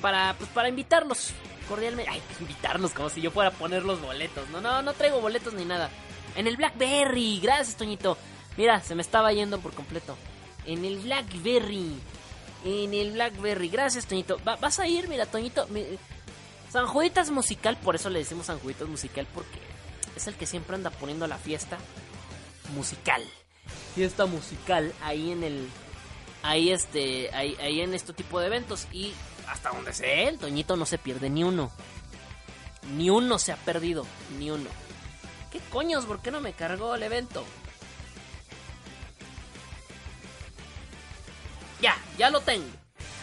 para pues para invitarlos cordialmente. Ay, invitarnos como si yo fuera a poner los boletos. No, no, no traigo boletos ni nada. En el Blackberry, gracias, Toñito. Mira, se me estaba yendo por completo. En el Blackberry. En el Blackberry. Gracias, Toñito. vas a ir, mira, Toñito. San Juditas Musical, por eso le decimos San Juditas Musical, porque es el que siempre anda poniendo la fiesta musical. Fiesta musical ahí en el. Ahí este. Ahí, ahí en este tipo de eventos. Y hasta donde sé, el Toñito no se pierde ni uno. Ni uno se ha perdido. Ni uno. ¿Qué coños? ¿Por qué no me cargó el evento? Ya, ya lo tengo.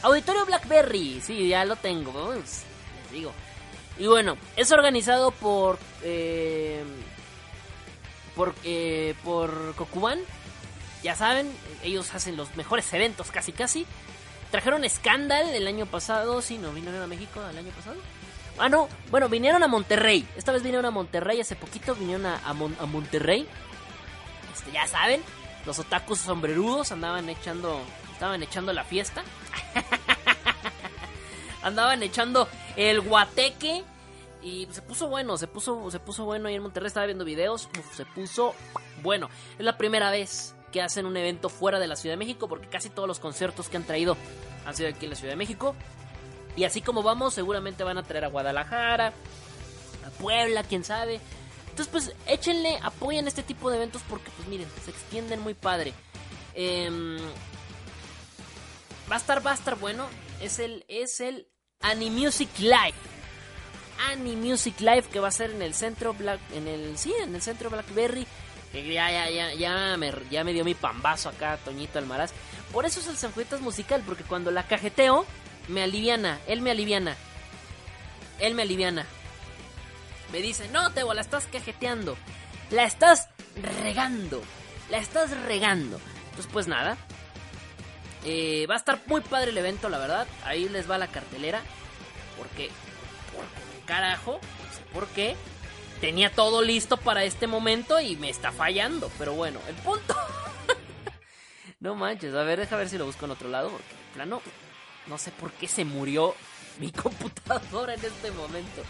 Auditorio Blackberry, sí, ya lo tengo digo. Y bueno, es organizado por. Eh, por, eh, por Kokuban. Ya saben, ellos hacen los mejores eventos casi casi. Trajeron Scandal el año pasado. Sí, no vinieron a México el año pasado. Ah, no. Bueno, vinieron a Monterrey. Esta vez vinieron a Monterrey. Hace poquito vinieron a, a, Monterrey. Este, ya saben. Los otakus sombrerudos andaban echando. Estaban echando la fiesta. andaban echando el guateque. Y se puso bueno, se puso, se puso bueno ahí en Monterrey, estaba viendo videos, se puso bueno. Es la primera vez que hacen un evento fuera de la Ciudad de México, porque casi todos los conciertos que han traído han sido aquí en la Ciudad de México. Y así como vamos, seguramente van a traer a Guadalajara, a Puebla, quién sabe. Entonces, pues échenle, apoyen este tipo de eventos porque, pues miren, se extienden muy padre. Em, va a estar, va a estar bueno. Es el, es el Animusic Live. Animusic Live que va a ser en el centro Black, en el sí, en el centro Blackberry. Ya, ya, ya, ya me, ya me dio mi pambazo acá, Toñito Almaraz. Por eso es el Sanjuetas musical, porque cuando la cajeteo, me aliviana, él me aliviana. Él me aliviana. Me dice, no, Tebo, la estás cajeteando. La estás regando. La estás regando. Entonces, pues nada, eh, va a estar muy padre el evento, la verdad. Ahí les va la cartelera. Porque, por carajo, no sé por qué. Tenía todo listo para este momento y me está fallando. Pero bueno, el punto. no manches, a ver, deja ver si lo busco en otro lado. Porque, en plano, no sé por qué se murió mi computadora en este momento.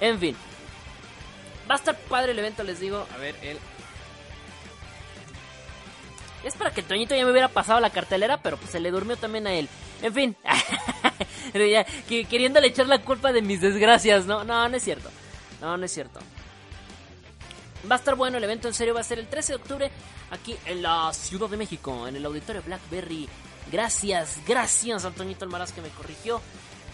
En fin. Va a estar padre el evento, les digo. A ver, el es para que Toñito ya me hubiera pasado la cartelera, pero pues se le durmió también a él. En fin, queriéndole echar la culpa de mis desgracias, ¿no? No, no es cierto. No, no es cierto. Va a estar bueno el evento, en serio, va a ser el 13 de octubre aquí en la Ciudad de México, en el auditorio Blackberry. Gracias, gracias a Toñito Almaraz que me corrigió.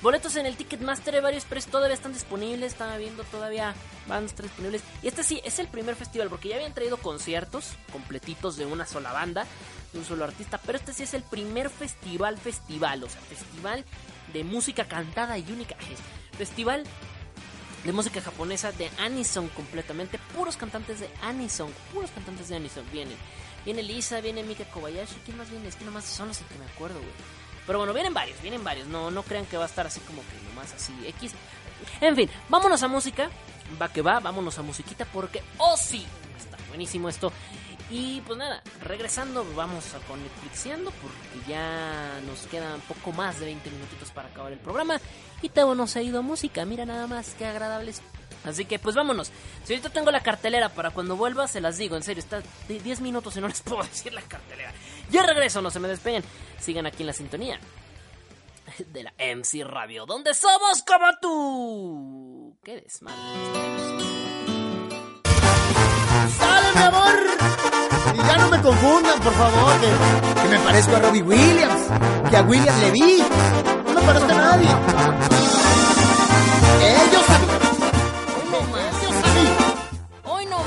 Boletos en el Ticketmaster de varios precios todavía están disponibles, estaba viendo todavía van disponibles. Y este sí, es el primer festival, porque ya habían traído conciertos completitos de una sola banda, de un solo artista, pero este sí es el primer festival, festival, o sea, festival de música cantada y única. Festival de música japonesa de Anison completamente, puros cantantes de Anison, puros cantantes de Anison vienen. Viene Lisa, viene Mika Kobayashi, ¿quién más viene? Es que nomás son los que me acuerdo, güey. Pero bueno, vienen varios, vienen varios. No, no crean que va a estar así como que nomás así X. En fin, vámonos a música. Va que va, vámonos a musiquita porque, oh sí, está buenísimo esto. Y pues nada, regresando, vamos a con porque ya nos quedan poco más de 20 minutitos para acabar el programa. Y Tebo nos ha ido a música, mira nada más, qué agradables. Así que pues vámonos. Si ahorita tengo la cartelera para cuando vuelva, se las digo, en serio, está de 10 minutos y no les puedo decir la cartelera. Ya regreso, no se me despeguen. Sigan aquí en la sintonía de la MC Radio, donde somos como tú. ¡Qué desmadre! ¡Sale, amor! Y ya no me confundan, por favor, que, que me parezco a Robbie Williams, que a William Levy. No me parezco a nadie. Ellos sabían. Hoy no más. Ellos. Hoy no más.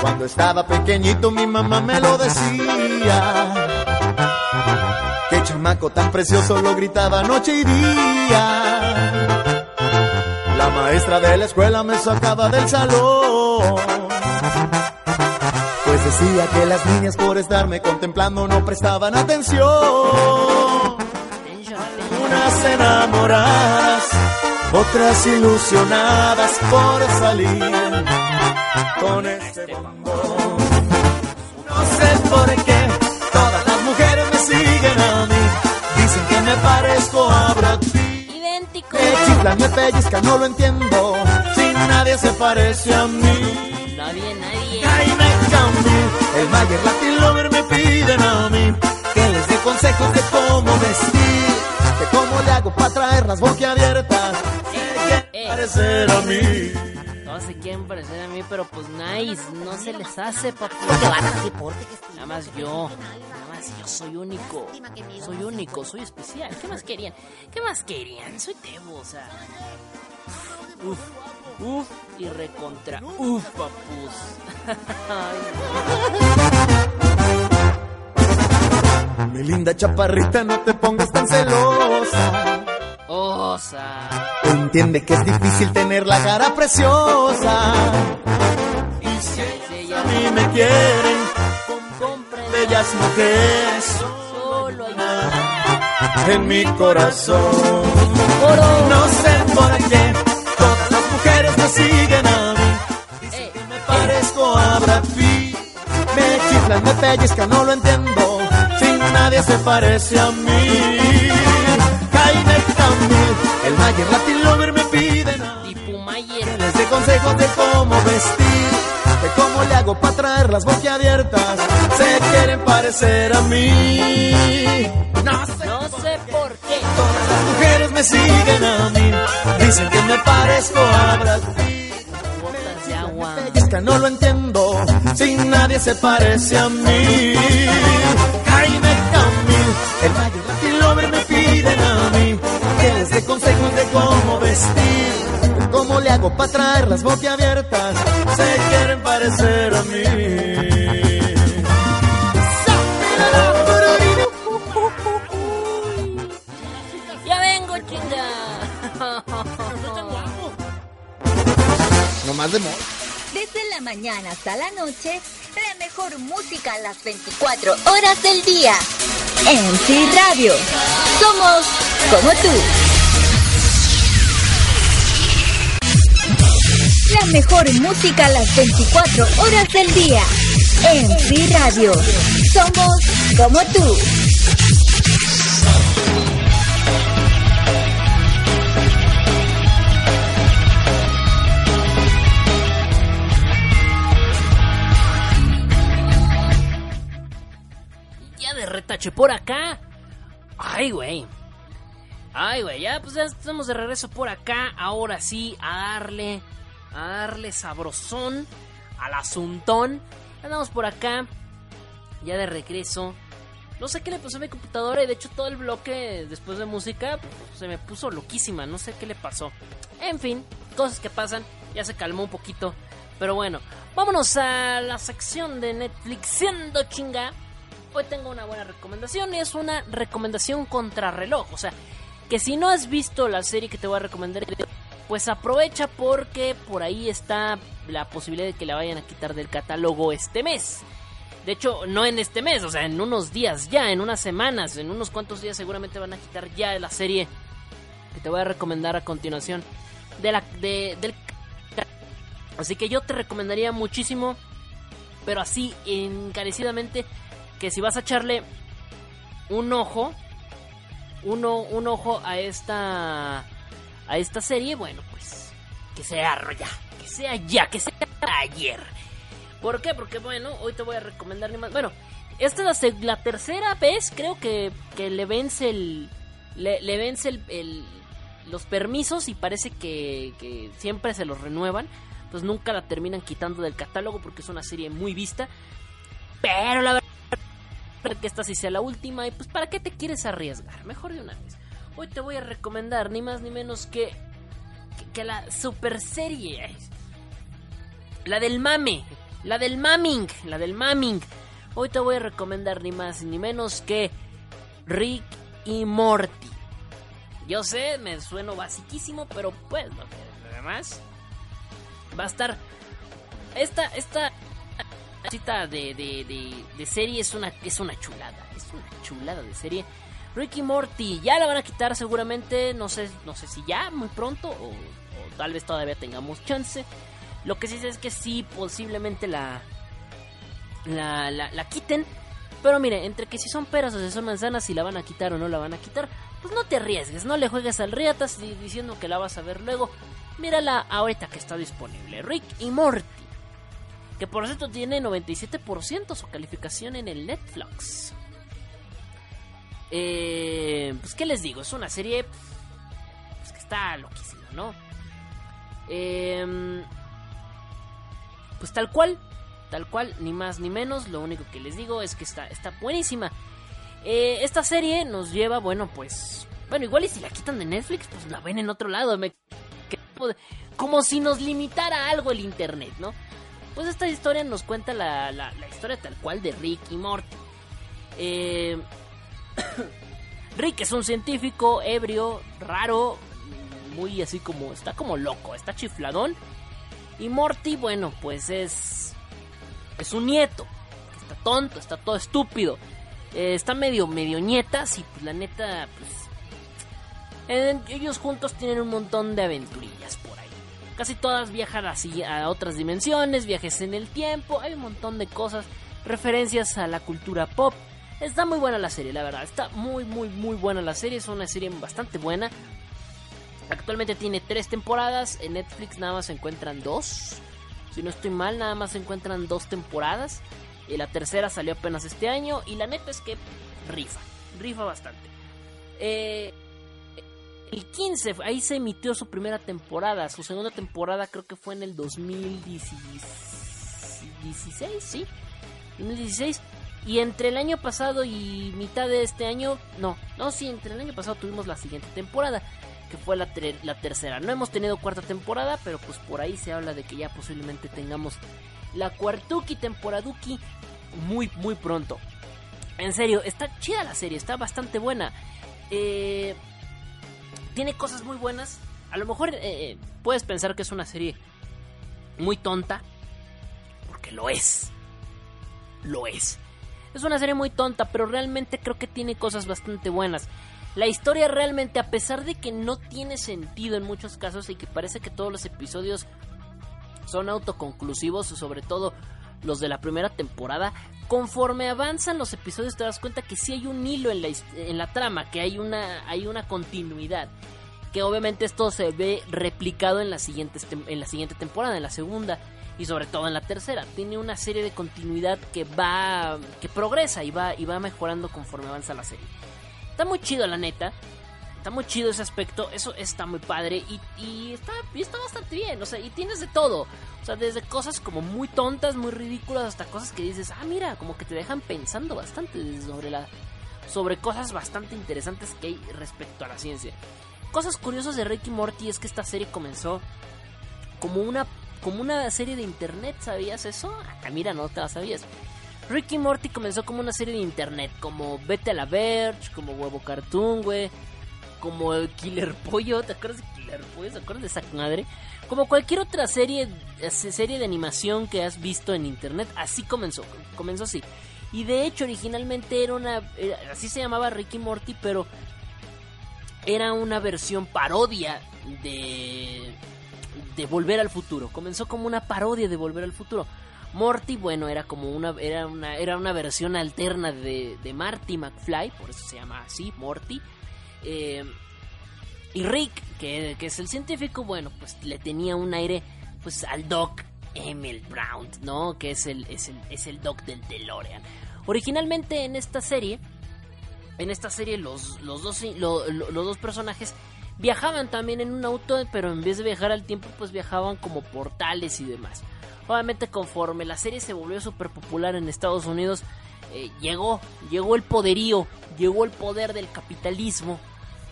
Cuando estaba pequeñito mi mamá me lo decía. Qué chamaco tan precioso lo gritaba noche y día. La maestra de la escuela me sacaba del salón. Pues decía que las niñas por estarme contemplando no prestaban atención. Unas enamoradas, otras ilusionadas por salir con este bombón. No sé por qué Idéntico. Me me pellizcan, no lo entiendo. Si nadie se parece a mí. Nadie, nadie. Jaime Camil, el Mayer Latin Lover me piden a mí que les dé consejos de cómo vestir, de cómo le hago para traerlas boquiabiertas. Eh. Parecer a mí. Todos se quieren parecer a mí, pero pues nice, no se les hace, papu. Nada más yo, más yo soy único. Soy único, soy especial. ¿Qué más querían? ¿Qué más querían? Soy Tebo, o sea. Uf, uf y recontra. Uf, papus. Mi linda chaparrita, no te pongas tan celosa. Osa. Entiende que es difícil tener la cara preciosa. Y si ellas a mí me quieren, Comprende. bellas mujeres Solo hay en mi corazón. No sé por qué todas las mujeres me siguen a mí. Eh, Me parezco a Brad Pitt. Me chiflan, me pellizcan, no lo entiendo. Si nadie se parece a mí. Jaime Camil, el Mayer Latin Lover me piden a mí. Mayer. Les dé consejos de cómo vestir, cómo le hago para traerlas boquiabiertas. Se quieren parecer a mí. No sé No sé por qué. Todas las mujeres me siguen a mí. Dicen que me parezco a de agua. Pellizca, no lo entiendo. Si nadie se parece a mí. Jaime Camil, el Mayer Latin Lover me piden a mí. Que les dé consejos de cómo vestir. Cómo le hago para traerlas boquiabiertas. Se quieren parecer a mí. Ya vengo, chinga. No más de moda. Desde la mañana hasta la noche, la mejor música a las 24 horas del día. En Sí Radio. Somos como tú. La mejor música a las 24 horas del día. En Sí Radio. Somos como tú. Ya de retache por acá. Ay, güey. Ay, güey, ya pues ya estamos de regreso por acá. Ahora sí, a darle, a darle sabrosón al asuntón. Andamos por acá, ya de regreso. No sé qué le pasó a mi computadora y de hecho todo el bloque después de música pues, se me puso loquísima. No sé qué le pasó. En fin, cosas que pasan. Ya se calmó un poquito. Pero bueno, vámonos a la sección de Netflix siendo chinga. Hoy tengo una buena recomendación y es una recomendación contrarreloj. O sea, que si no has visto la serie que te voy a recomendar, pues aprovecha porque por ahí está la posibilidad de que la vayan a quitar del catálogo este mes. De hecho, no en este mes, o sea, en unos días ya, en unas semanas, en unos cuantos días seguramente van a quitar ya la serie que te voy a recomendar a continuación. De la, de, del Así que yo te recomendaría muchísimo, pero así encarecidamente, que si vas a echarle un ojo, uno, un ojo a esta, a esta serie, bueno, pues que sea ya, que sea ya, que sea ayer. ¿Por qué? Porque bueno, hoy te voy a recomendar ni más. Bueno, esta es la, tercera vez, creo que, que le vence el. Le, vence el, los permisos y parece que, que siempre se los renuevan. Pues nunca la terminan quitando del catálogo porque es una serie muy vista. Pero la verdad que esta sí sea la última. Y pues, ¿para qué te quieres arriesgar? Mejor de una vez. Hoy te voy a recomendar ni más ni menos que. que, la super serie. La del mame. La del maming. La del maming. Hoy te voy a recomendar ni más ni menos que Rick y Morty. Yo sé, me sueno basiquísimo, pero pues lo que lo demás va a estar. Esta, esta cita de, de, de, de serie es una, es una chulada. Es una chulada de serie. Rick y Morty, ya la van a quitar seguramente. No sé, no sé si ya, muy pronto, o, tal vez todavía tengamos chance. Lo que sí sé es que sí, posiblemente la, la, la, la quiten. Pero mire, entre que si son peras o si son manzanas, si la van a quitar o no la van a quitar, pues no te arriesgues, no le juegues al riatas di- diciendo que la vas a ver luego. Mírala ahorita que está disponible. Rick y Morty. Que por cierto tiene 97% su calificación en el Netflix. Eh, pues qué les digo, es una serie pues, que está loquísima, ¿no? Eh, pues tal cual, tal cual, ni más ni menos. Lo único que les digo es que está, está buenísima. Eh, esta serie nos lleva, bueno, pues. Bueno, igual y si la quitan de Netflix, pues la ven en otro lado. Me- como si nos limitara algo el internet, ¿no? Pues esta historia nos cuenta la, la- la historia tal cual de Rick y Morty. Eh, Rick es un científico ebrio, raro, muy así como. Está como loco, está chifladón. Y Morty, bueno, pues es. Es un nieto. Está tonto, está todo estúpido. eh, está medio, medio nietas y pues la neta, pues. ellos juntos tienen un montón de aventurillas por ahí. Casi todas viajan así a otras dimensiones, viajes en el tiempo, hay un montón de cosas, referencias a la cultura pop. Está muy buena la serie, la verdad. Está muy, muy, muy buena la serie. Es una serie bastante buena. Actualmente tiene tres temporadas. En Netflix nada más se encuentran dos. Si no estoy mal, nada más se encuentran dos temporadas. Y la tercera salió apenas este año. Y la neta es que rifa. Rifa bastante. Eh, el 15, ahí se emitió su primera temporada. Su segunda temporada creo que fue en el 2016, ¿sí? 2016. Y entre el año pasado y mitad de este año, no, no, sí, entre el año pasado tuvimos la siguiente temporada, que fue la, tercera. No hemos tenido cuarta temporada, pero pues por ahí se habla de que ya posiblemente tengamos la cuartuki temporaduki muy, muy pronto. En serio, está chida la serie, está bastante buena. Eh, tiene cosas muy buenas. A lo mejor eh, puedes pensar que es una serie muy tonta, porque lo es. Lo es. Es una serie muy tonta, pero realmente creo que tiene cosas bastante buenas. La historia realmente, a pesar de que no tiene sentido en muchos casos y que parece que todos los episodios son autoconclusivos, sobre todo los de la primera temporada, conforme avanzan los episodios te das cuenta que sí hay un hilo en la, en la trama, que hay una, hay una continuidad. Que obviamente esto se ve replicado en la, siguiente, en la siguiente temporada, en la segunda y sobre todo en la tercera. Tiene una serie de continuidad que va, que progresa y va, y va mejorando conforme avanza la serie. Está muy chido la neta. Está muy chido ese aspecto, eso está muy padre y, está, está bastante bien, o sea, y tienes de todo. O sea, desde cosas como muy tontas, muy ridículas, hasta cosas que dices, ah, mira, como que te dejan pensando bastante sobre, la, sobre cosas bastante interesantes que hay respecto a la ciencia. Cosas curiosas de Rick y Morty es que esta serie comenzó como una, como una serie de internet, ¿sabías eso? Ah, mira, no te la sabías. Rick y Morty comenzó como una serie de internet, como Vete a la Verge, como Huevo Cartoon, güey, como el Killer Pollo, ¿te acuerdas de Killer Pollo? ¿Te acuerdas de esa madre? Como cualquier otra serie, serie de animación que has visto en internet, así comenzó, comenzó así. Y de hecho originalmente era una, así se llamaba Rick y Morty, pero era una versión parodia de de Volver al Futuro. Comenzó como una parodia de Volver al Futuro. Morty, bueno, era como una era una era una versión alterna de, de Marty McFly, por eso se llama así, Morty. Eh, y Rick, que, que es el científico, bueno, pues le tenía un aire pues al Doc Emil Brown, ¿no? Que es el, es el, es el Doc del DeLorean. Originalmente en esta serie, en esta serie los, los, dos, lo- lo- los dos personajes viajaban también en un auto, pero en vez de viajar al tiempo, pues viajaban como portales y demás. Obviamente conforme la serie se volvió súper popular en Estados Unidos, eh, llegó, llegó el poderío, llegó el poder del capitalismo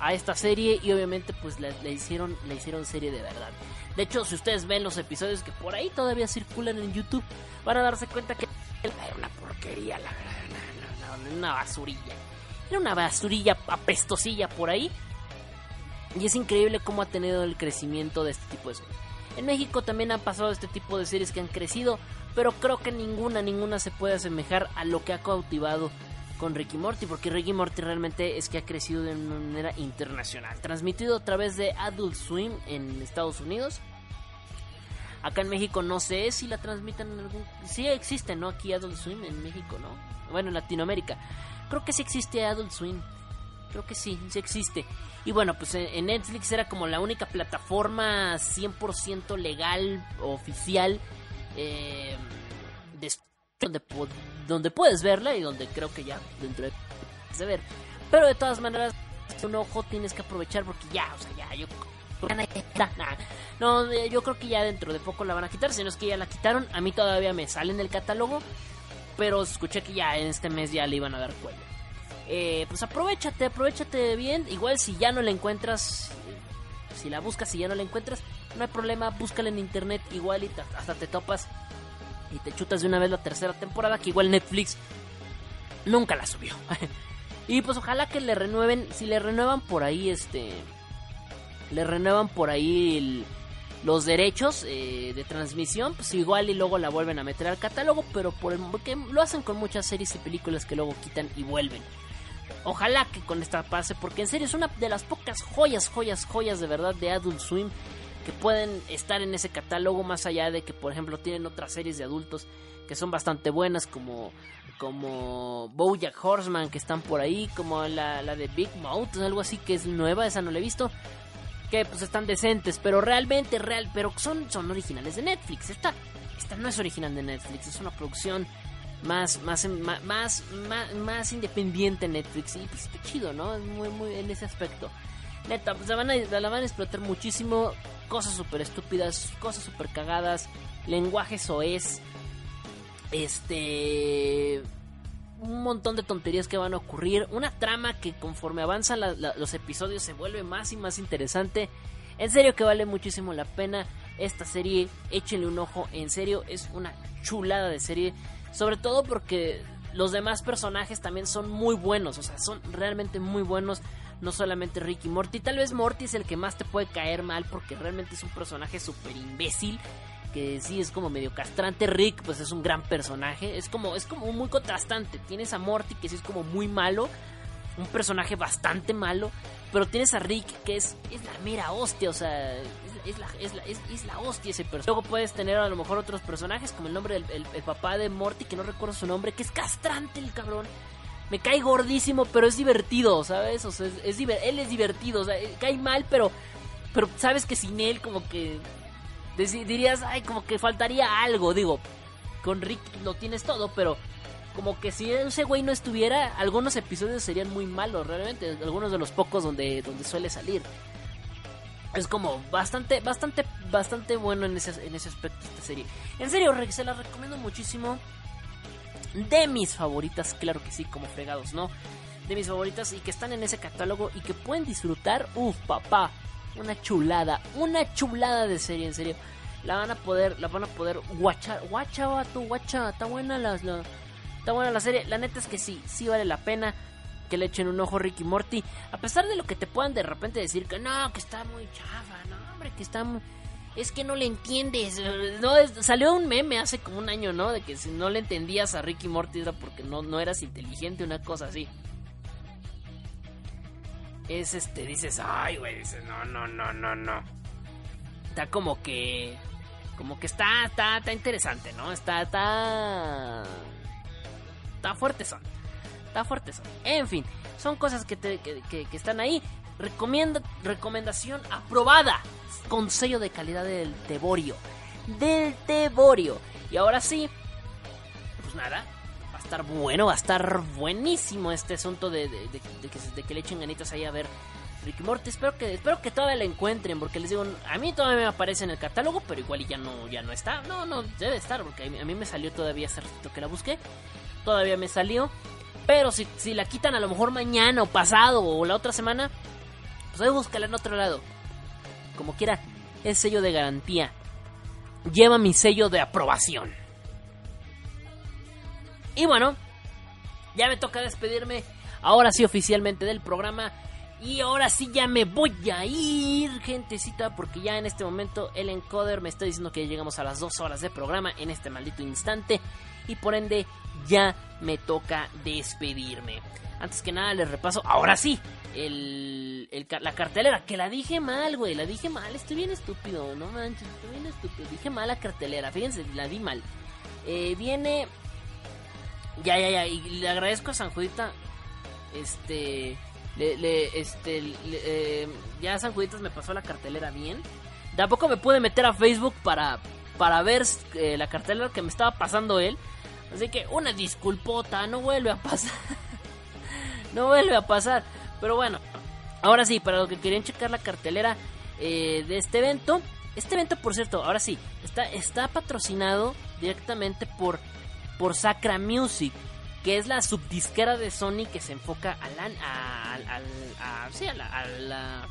a esta serie y obviamente pues le hicieron, le hicieron serie de verdad. De hecho, si ustedes ven los episodios que por ahí todavía circulan en YouTube, van a darse cuenta que era una porquería, la verdad, no, una basurilla. Era una basurilla apestosilla por ahí. Y es increíble cómo ha tenido el crecimiento de este tipo de series. En México también han pasado este tipo de series que han crecido, pero creo que ninguna, ninguna se puede asemejar a lo que ha cautivado con Ricky Morty, porque Ricky Morty realmente es que ha crecido de una manera internacional. Transmitido a través de Adult Swim en Estados Unidos. Acá en México no sé si la transmitan en algún... Sí existe, ¿no? Aquí Adult Swim en México, ¿no? Bueno, en Latinoamérica. Creo que sí existe Adult Swim. Creo que sí, sí existe. Y bueno, pues en en Netflix era como la única plataforma 100% legal, oficial, eh, de donde, donde puedes verla y donde creo que ya dentro de puedes ver. Pero de todas maneras, un ojo tienes que aprovechar porque ya, o sea, ya, yo... No, eh, yo creo que ya dentro de poco la van a quitar, si no es que ya la quitaron. A mí todavía me sale en el catálogo, pero escuché que ya en este mes ya le iban a dar cuello. Eh, pues aprovechate, aprovechate bien. Igual si ya no la encuentras, si la buscas y ya no la encuentras, no hay problema, búscala en internet igual y ta- hasta te topas y te chutas de una vez la tercera temporada que igual Netflix nunca la subió. y pues ojalá que le renueven, si le renuevan por ahí este le renuevan por ahí los derechos eh, de transmisión, pues igual y luego la vuelven a meter al catálogo, pero por el, porque lo hacen con muchas series y películas que luego quitan y vuelven. Ojalá que con esta pase, porque en serio es una de las pocas joyas, joyas, joyas de verdad de Adult Swim que pueden estar en ese catálogo más allá de que por ejemplo tienen otras series de adultos que son bastante buenas como como BoJack Horseman que están por ahí, como la, la de Big Mouth, algo así que es nueva, esa no la he visto que pues están decentes, pero realmente real, pero son son originales de Netflix. Esta esta no es original de Netflix, es una producción más más más más, más, más independiente en Netflix y pues qué chido, ¿no? Es muy muy en ese aspecto. Neta, pues la van a, van a explotar muchísimo, cosas súper estúpidas, cosas súper cagadas, lenguaje soez, este un montón de tonterías que van a ocurrir, una trama que conforme avanzan los episodios se vuelve más y más interesante. En serio que vale muchísimo la pena esta serie, échenle un ojo, en serio es una chulada de serie, sobre todo porque los demás personajes también son muy buenos, o sea, son realmente muy buenos, no solamente Ricky Morty, tal vez Morty es el que más te puede caer mal porque realmente es un personaje súper imbécil que sí es como medio castrante. Rick, pues es un gran personaje. Es como, es como muy contrastante. Tienes a Morty, que sí es como muy malo. Un personaje bastante malo. Pero tienes a Rick, que es, es la mera hostia. O sea, es, la, es, la, es, es la hostia ese personaje. Luego puedes tener a lo mejor otros personajes, como el nombre del el- papá de Morty, que no recuerdo su nombre, que es castrante el cabrón. Me cae gordísimo, pero es divertido, ¿sabes? O sea, es, diver- él es divertido. Cae mal, pero, pero sabes que sin él como que dirías, ay, como que faltaría algo. Digo, con Rick lo tienes todo, pero como que si ese güey no estuviera, algunos episodios serían muy malos, realmente. Algunos de los pocos donde, donde suele salir. Es como bastante, bastante, bastante bueno en ese, en ese aspecto esta serie. En serio, se la recomiendo muchísimo. De mis favoritas, claro que sí, como fregados, ¿no? De mis favoritas y que están en ese catálogo y que pueden disfrutar. Uf, papá, una chulada, una chulada de serie, en serio. La van a poder, la van a poder guachar, guacha, vato, guacha, está buena la- está buena la serie. La neta es que sí, sí vale la pena que le echen un ojo Ricky Morty. A pesar de lo que te puedan de repente decir que no, que está muy chafa, no, hombre, que está. Es que no le entiendes. No, salió un meme hace como un año, ¿no? De que si no le entendías a Ricky Morty era porque no, no eras inteligente, una cosa así. Es este, dices, ay, güey, dices, no, no, no, no, no. Está como que. Como que está, está, está interesante, ¿no? Está, está. Está fuerte son. Está fuerte son. En fin, son cosas que, te- que, que- están ahí. Recomienda, recomendación aprobada. Con de calidad del Teborio. Del Teborio. Y ahora sí, pues nada. estar bueno, va a estar buenísimo este asunto de, que, que, le echen ganitas ahí a ver Ricky Morty. Espero que, espero que todavía la encuentren, porque les digo, a mí todavía me aparece en el catálogo, pero igual ya no, ya no está. No, no, debe estar, porque a mí, me salió todavía hace que la busqué. Todavía me salió. Pero si, si la quitan a lo mejor mañana o pasado o la otra semana, pues ahí búscala en otro lado. Como quiera, es sello de garantía. Lleva mi sello de aprobación. Y bueno, ya me toca despedirme. Ahora sí oficialmente del programa. Y ahora sí ya me voy a ir, gentecita, porque ya en este momento el encoder me está diciendo que llegamos a las dos horas de programa en este maldito instante. Y por ende ya me toca despedirme. Antes que nada les repaso, ahora sí, el, la cartelera, que la dije mal, güey, la dije mal, estoy bien estúpido, no manches, estoy bien estúpido, dije mal la cartelera, fíjense, la di mal. Eh, viene... Ya, ya, ya, y le agradezco a San Judita, este le, este, eh, ya San Juditas me pasó la cartelera bien. Tampoco me pude meter a Facebook para, para ver eh, la cartelera que me estaba pasando él. Así que una disculpota, no vuelve a pasar. no vuelve a pasar. Pero bueno, ahora sí, para los que querían checar la cartelera eh, de este evento. Este evento, por cierto, ahora sí, está, está patrocinado directamente por, por Sacra Music que es la subdisquera de Sony que se enfoca a la, a, a, la,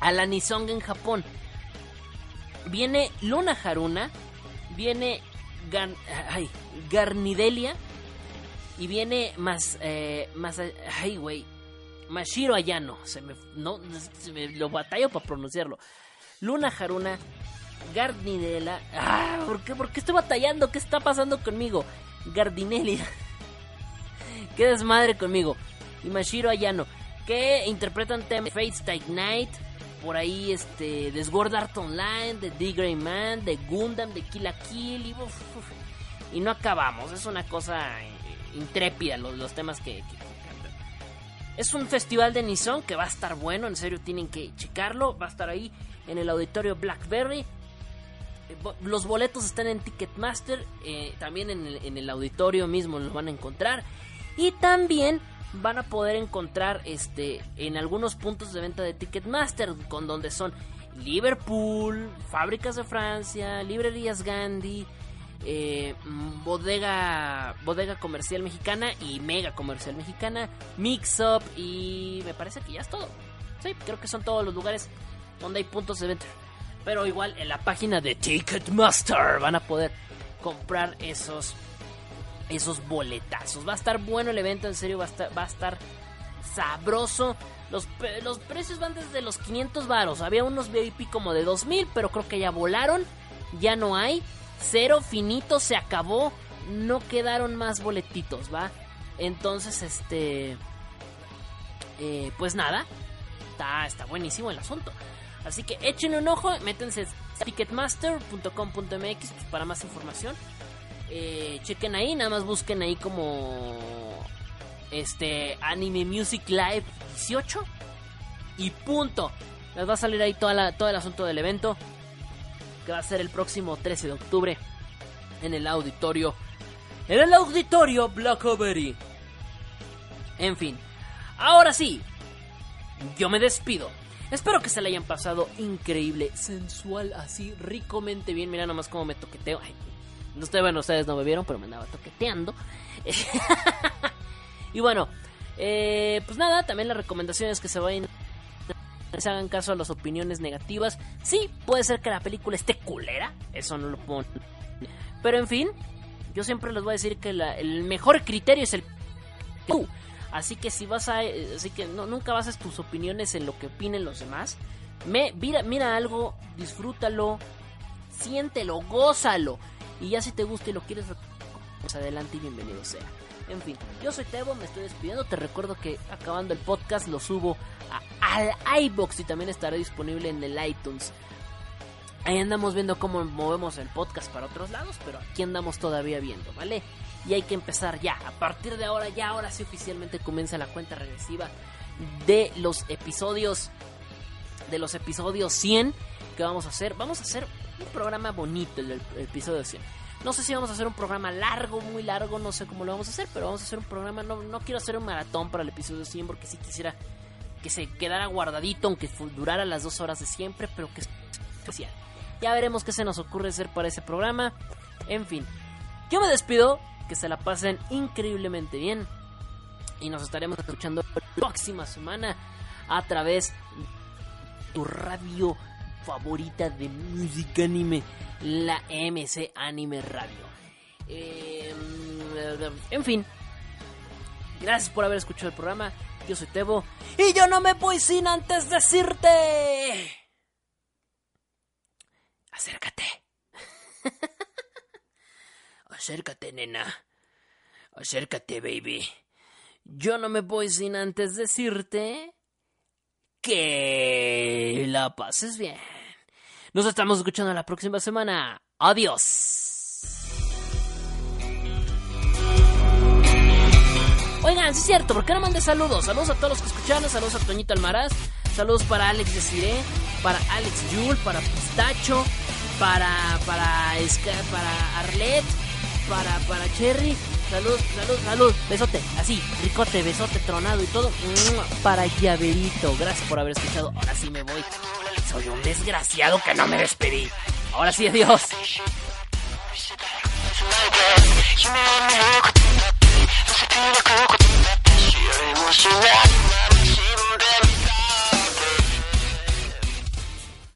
a la, en Japón. Viene Luna Haruna, viene ay, Garnidelia y viene más, eh, más, ay, güey, Mashiro Ayano. Se me, no, se me lo batallo para pronunciarlo. Luna Haruna, Garnidelia. Ah, ¿por qué, ¿Por qué estoy batallando? ¿Qué está pasando conmigo? Gardinelia. Qué desmadre conmigo. Y Mashiro Ayano, que interpretan temas Fate Stay Night, por ahí este, de Sword Art Online, de The Grey Man, de Gundam, de Kill la Kill, y, no acabamos. Es una cosa eh, intrépida los, los temas que. Es un festival de Nison que va a estar bueno, en serio tienen que checarlo. Va a estar ahí en el auditorio Blackberry. Eh, los boletos están en Ticketmaster, eh, también en el auditorio mismo los van a encontrar. Y también van a poder encontrar este en algunos puntos de venta de Ticketmaster con donde son Liverpool, Fábricas de Francia, Librerías Gandhi, eh, bodega bodega comercial mexicana y mega comercial mexicana, Mix Up y me parece que ya es todo. Sí, creo que son todos los lugares donde hay puntos de venta. Pero igual en la página de Ticketmaster van a poder comprar esos esos boletazos. Va a estar bueno el evento, en serio, va a estar, va a estar sabroso. Los, los precios van desde los 500 varos. Había unos VIP como de 2000, pero creo que ya volaron. Ya no hay. Cero finito, se acabó. No quedaron más boletitos, ¿va? Entonces, este... Eh, pues nada. Está, está buenísimo el asunto. Así que échenle un ojo, métense ticketmaster.com.mx pues, para más información. Eh, chequen ahí, nada más busquen ahí como este Anime Music Live 18 y punto. Les va a salir ahí toda todo el asunto del evento que va a ser el próximo 13 de octubre en el auditorio en el auditorio Blackberry. En fin, ahora sí, yo me despido. Espero que se le hayan pasado increíble, sensual, así ricamente bien. Mira nomás cómo me toqueteo. Estoy bueno, ustedes no me vieron, pero me andaba toqueteando. y bueno, eh, pues nada, también la recomendación es que se vayan. Se hagan caso a las opiniones negativas. Sí, puede ser que la película esté culera, eso no lo pongo. Pero en fin, yo siempre les voy a decir que el mejor criterio es el. Así que si vas a. Así que nunca bases tus opiniones en lo que opinen los demás. Mira, mira algo, disfrútalo, siéntelo, gózalo. Y ya si te gusta y lo quieres, pues adelante y bienvenido sea. En fin, yo soy Tebo, me estoy despidiendo. Te recuerdo que acabando el podcast lo subo a, al iBox y también estará disponible en el iTunes. Ahí andamos viendo cómo movemos el podcast para otros lados, pero aquí andamos todavía viendo, ¿vale? Y hay que empezar ya. A partir de ahora, ya ahora sí oficialmente comienza la cuenta regresiva de los episodios. De los episodios 100 que vamos a hacer. Vamos a hacer un programa bonito, el, episodio 100. No sé si vamos a hacer un programa largo, muy largo, no sé cómo lo vamos a hacer, pero vamos a hacer un programa, no, no quiero hacer un maratón para el episodio 100 porque sí quisiera que se quedara guardadito, aunque durara las dos horas de siempre, pero que es especial. Ya veremos qué se nos ocurre hacer para ese programa. En fin, yo me despido, que se la pasen increíblemente bien y nos estaremos escuchando la próxima semana a través de tu radio favorita de música anime, la MC Anime Radio. Eh, en fin, gracias por haber escuchado el programa. Yo soy Tebo y yo no me voy sin antes decirte. Acércate. Acércate, nena. Acércate, baby. Yo no me voy sin antes decirte que la pases bien. Nos estamos escuchando la próxima semana. Adiós. Oigan, sí es cierto, ¿por qué no mandé saludos? Saludos a todos los que escucharon, saludos a Toñito Almaraz, saludos para Alex Desiré, para Alex Yul, para Pistacho, para para para Arlet, para para Cherry, salud, salud, salud, besote, así, ricote, besote, tronado y todo, para Llaverito, gracias por haber escuchado, ahora sí me voy, soy un desgraciado que no me despedí, ahora sí, adiós.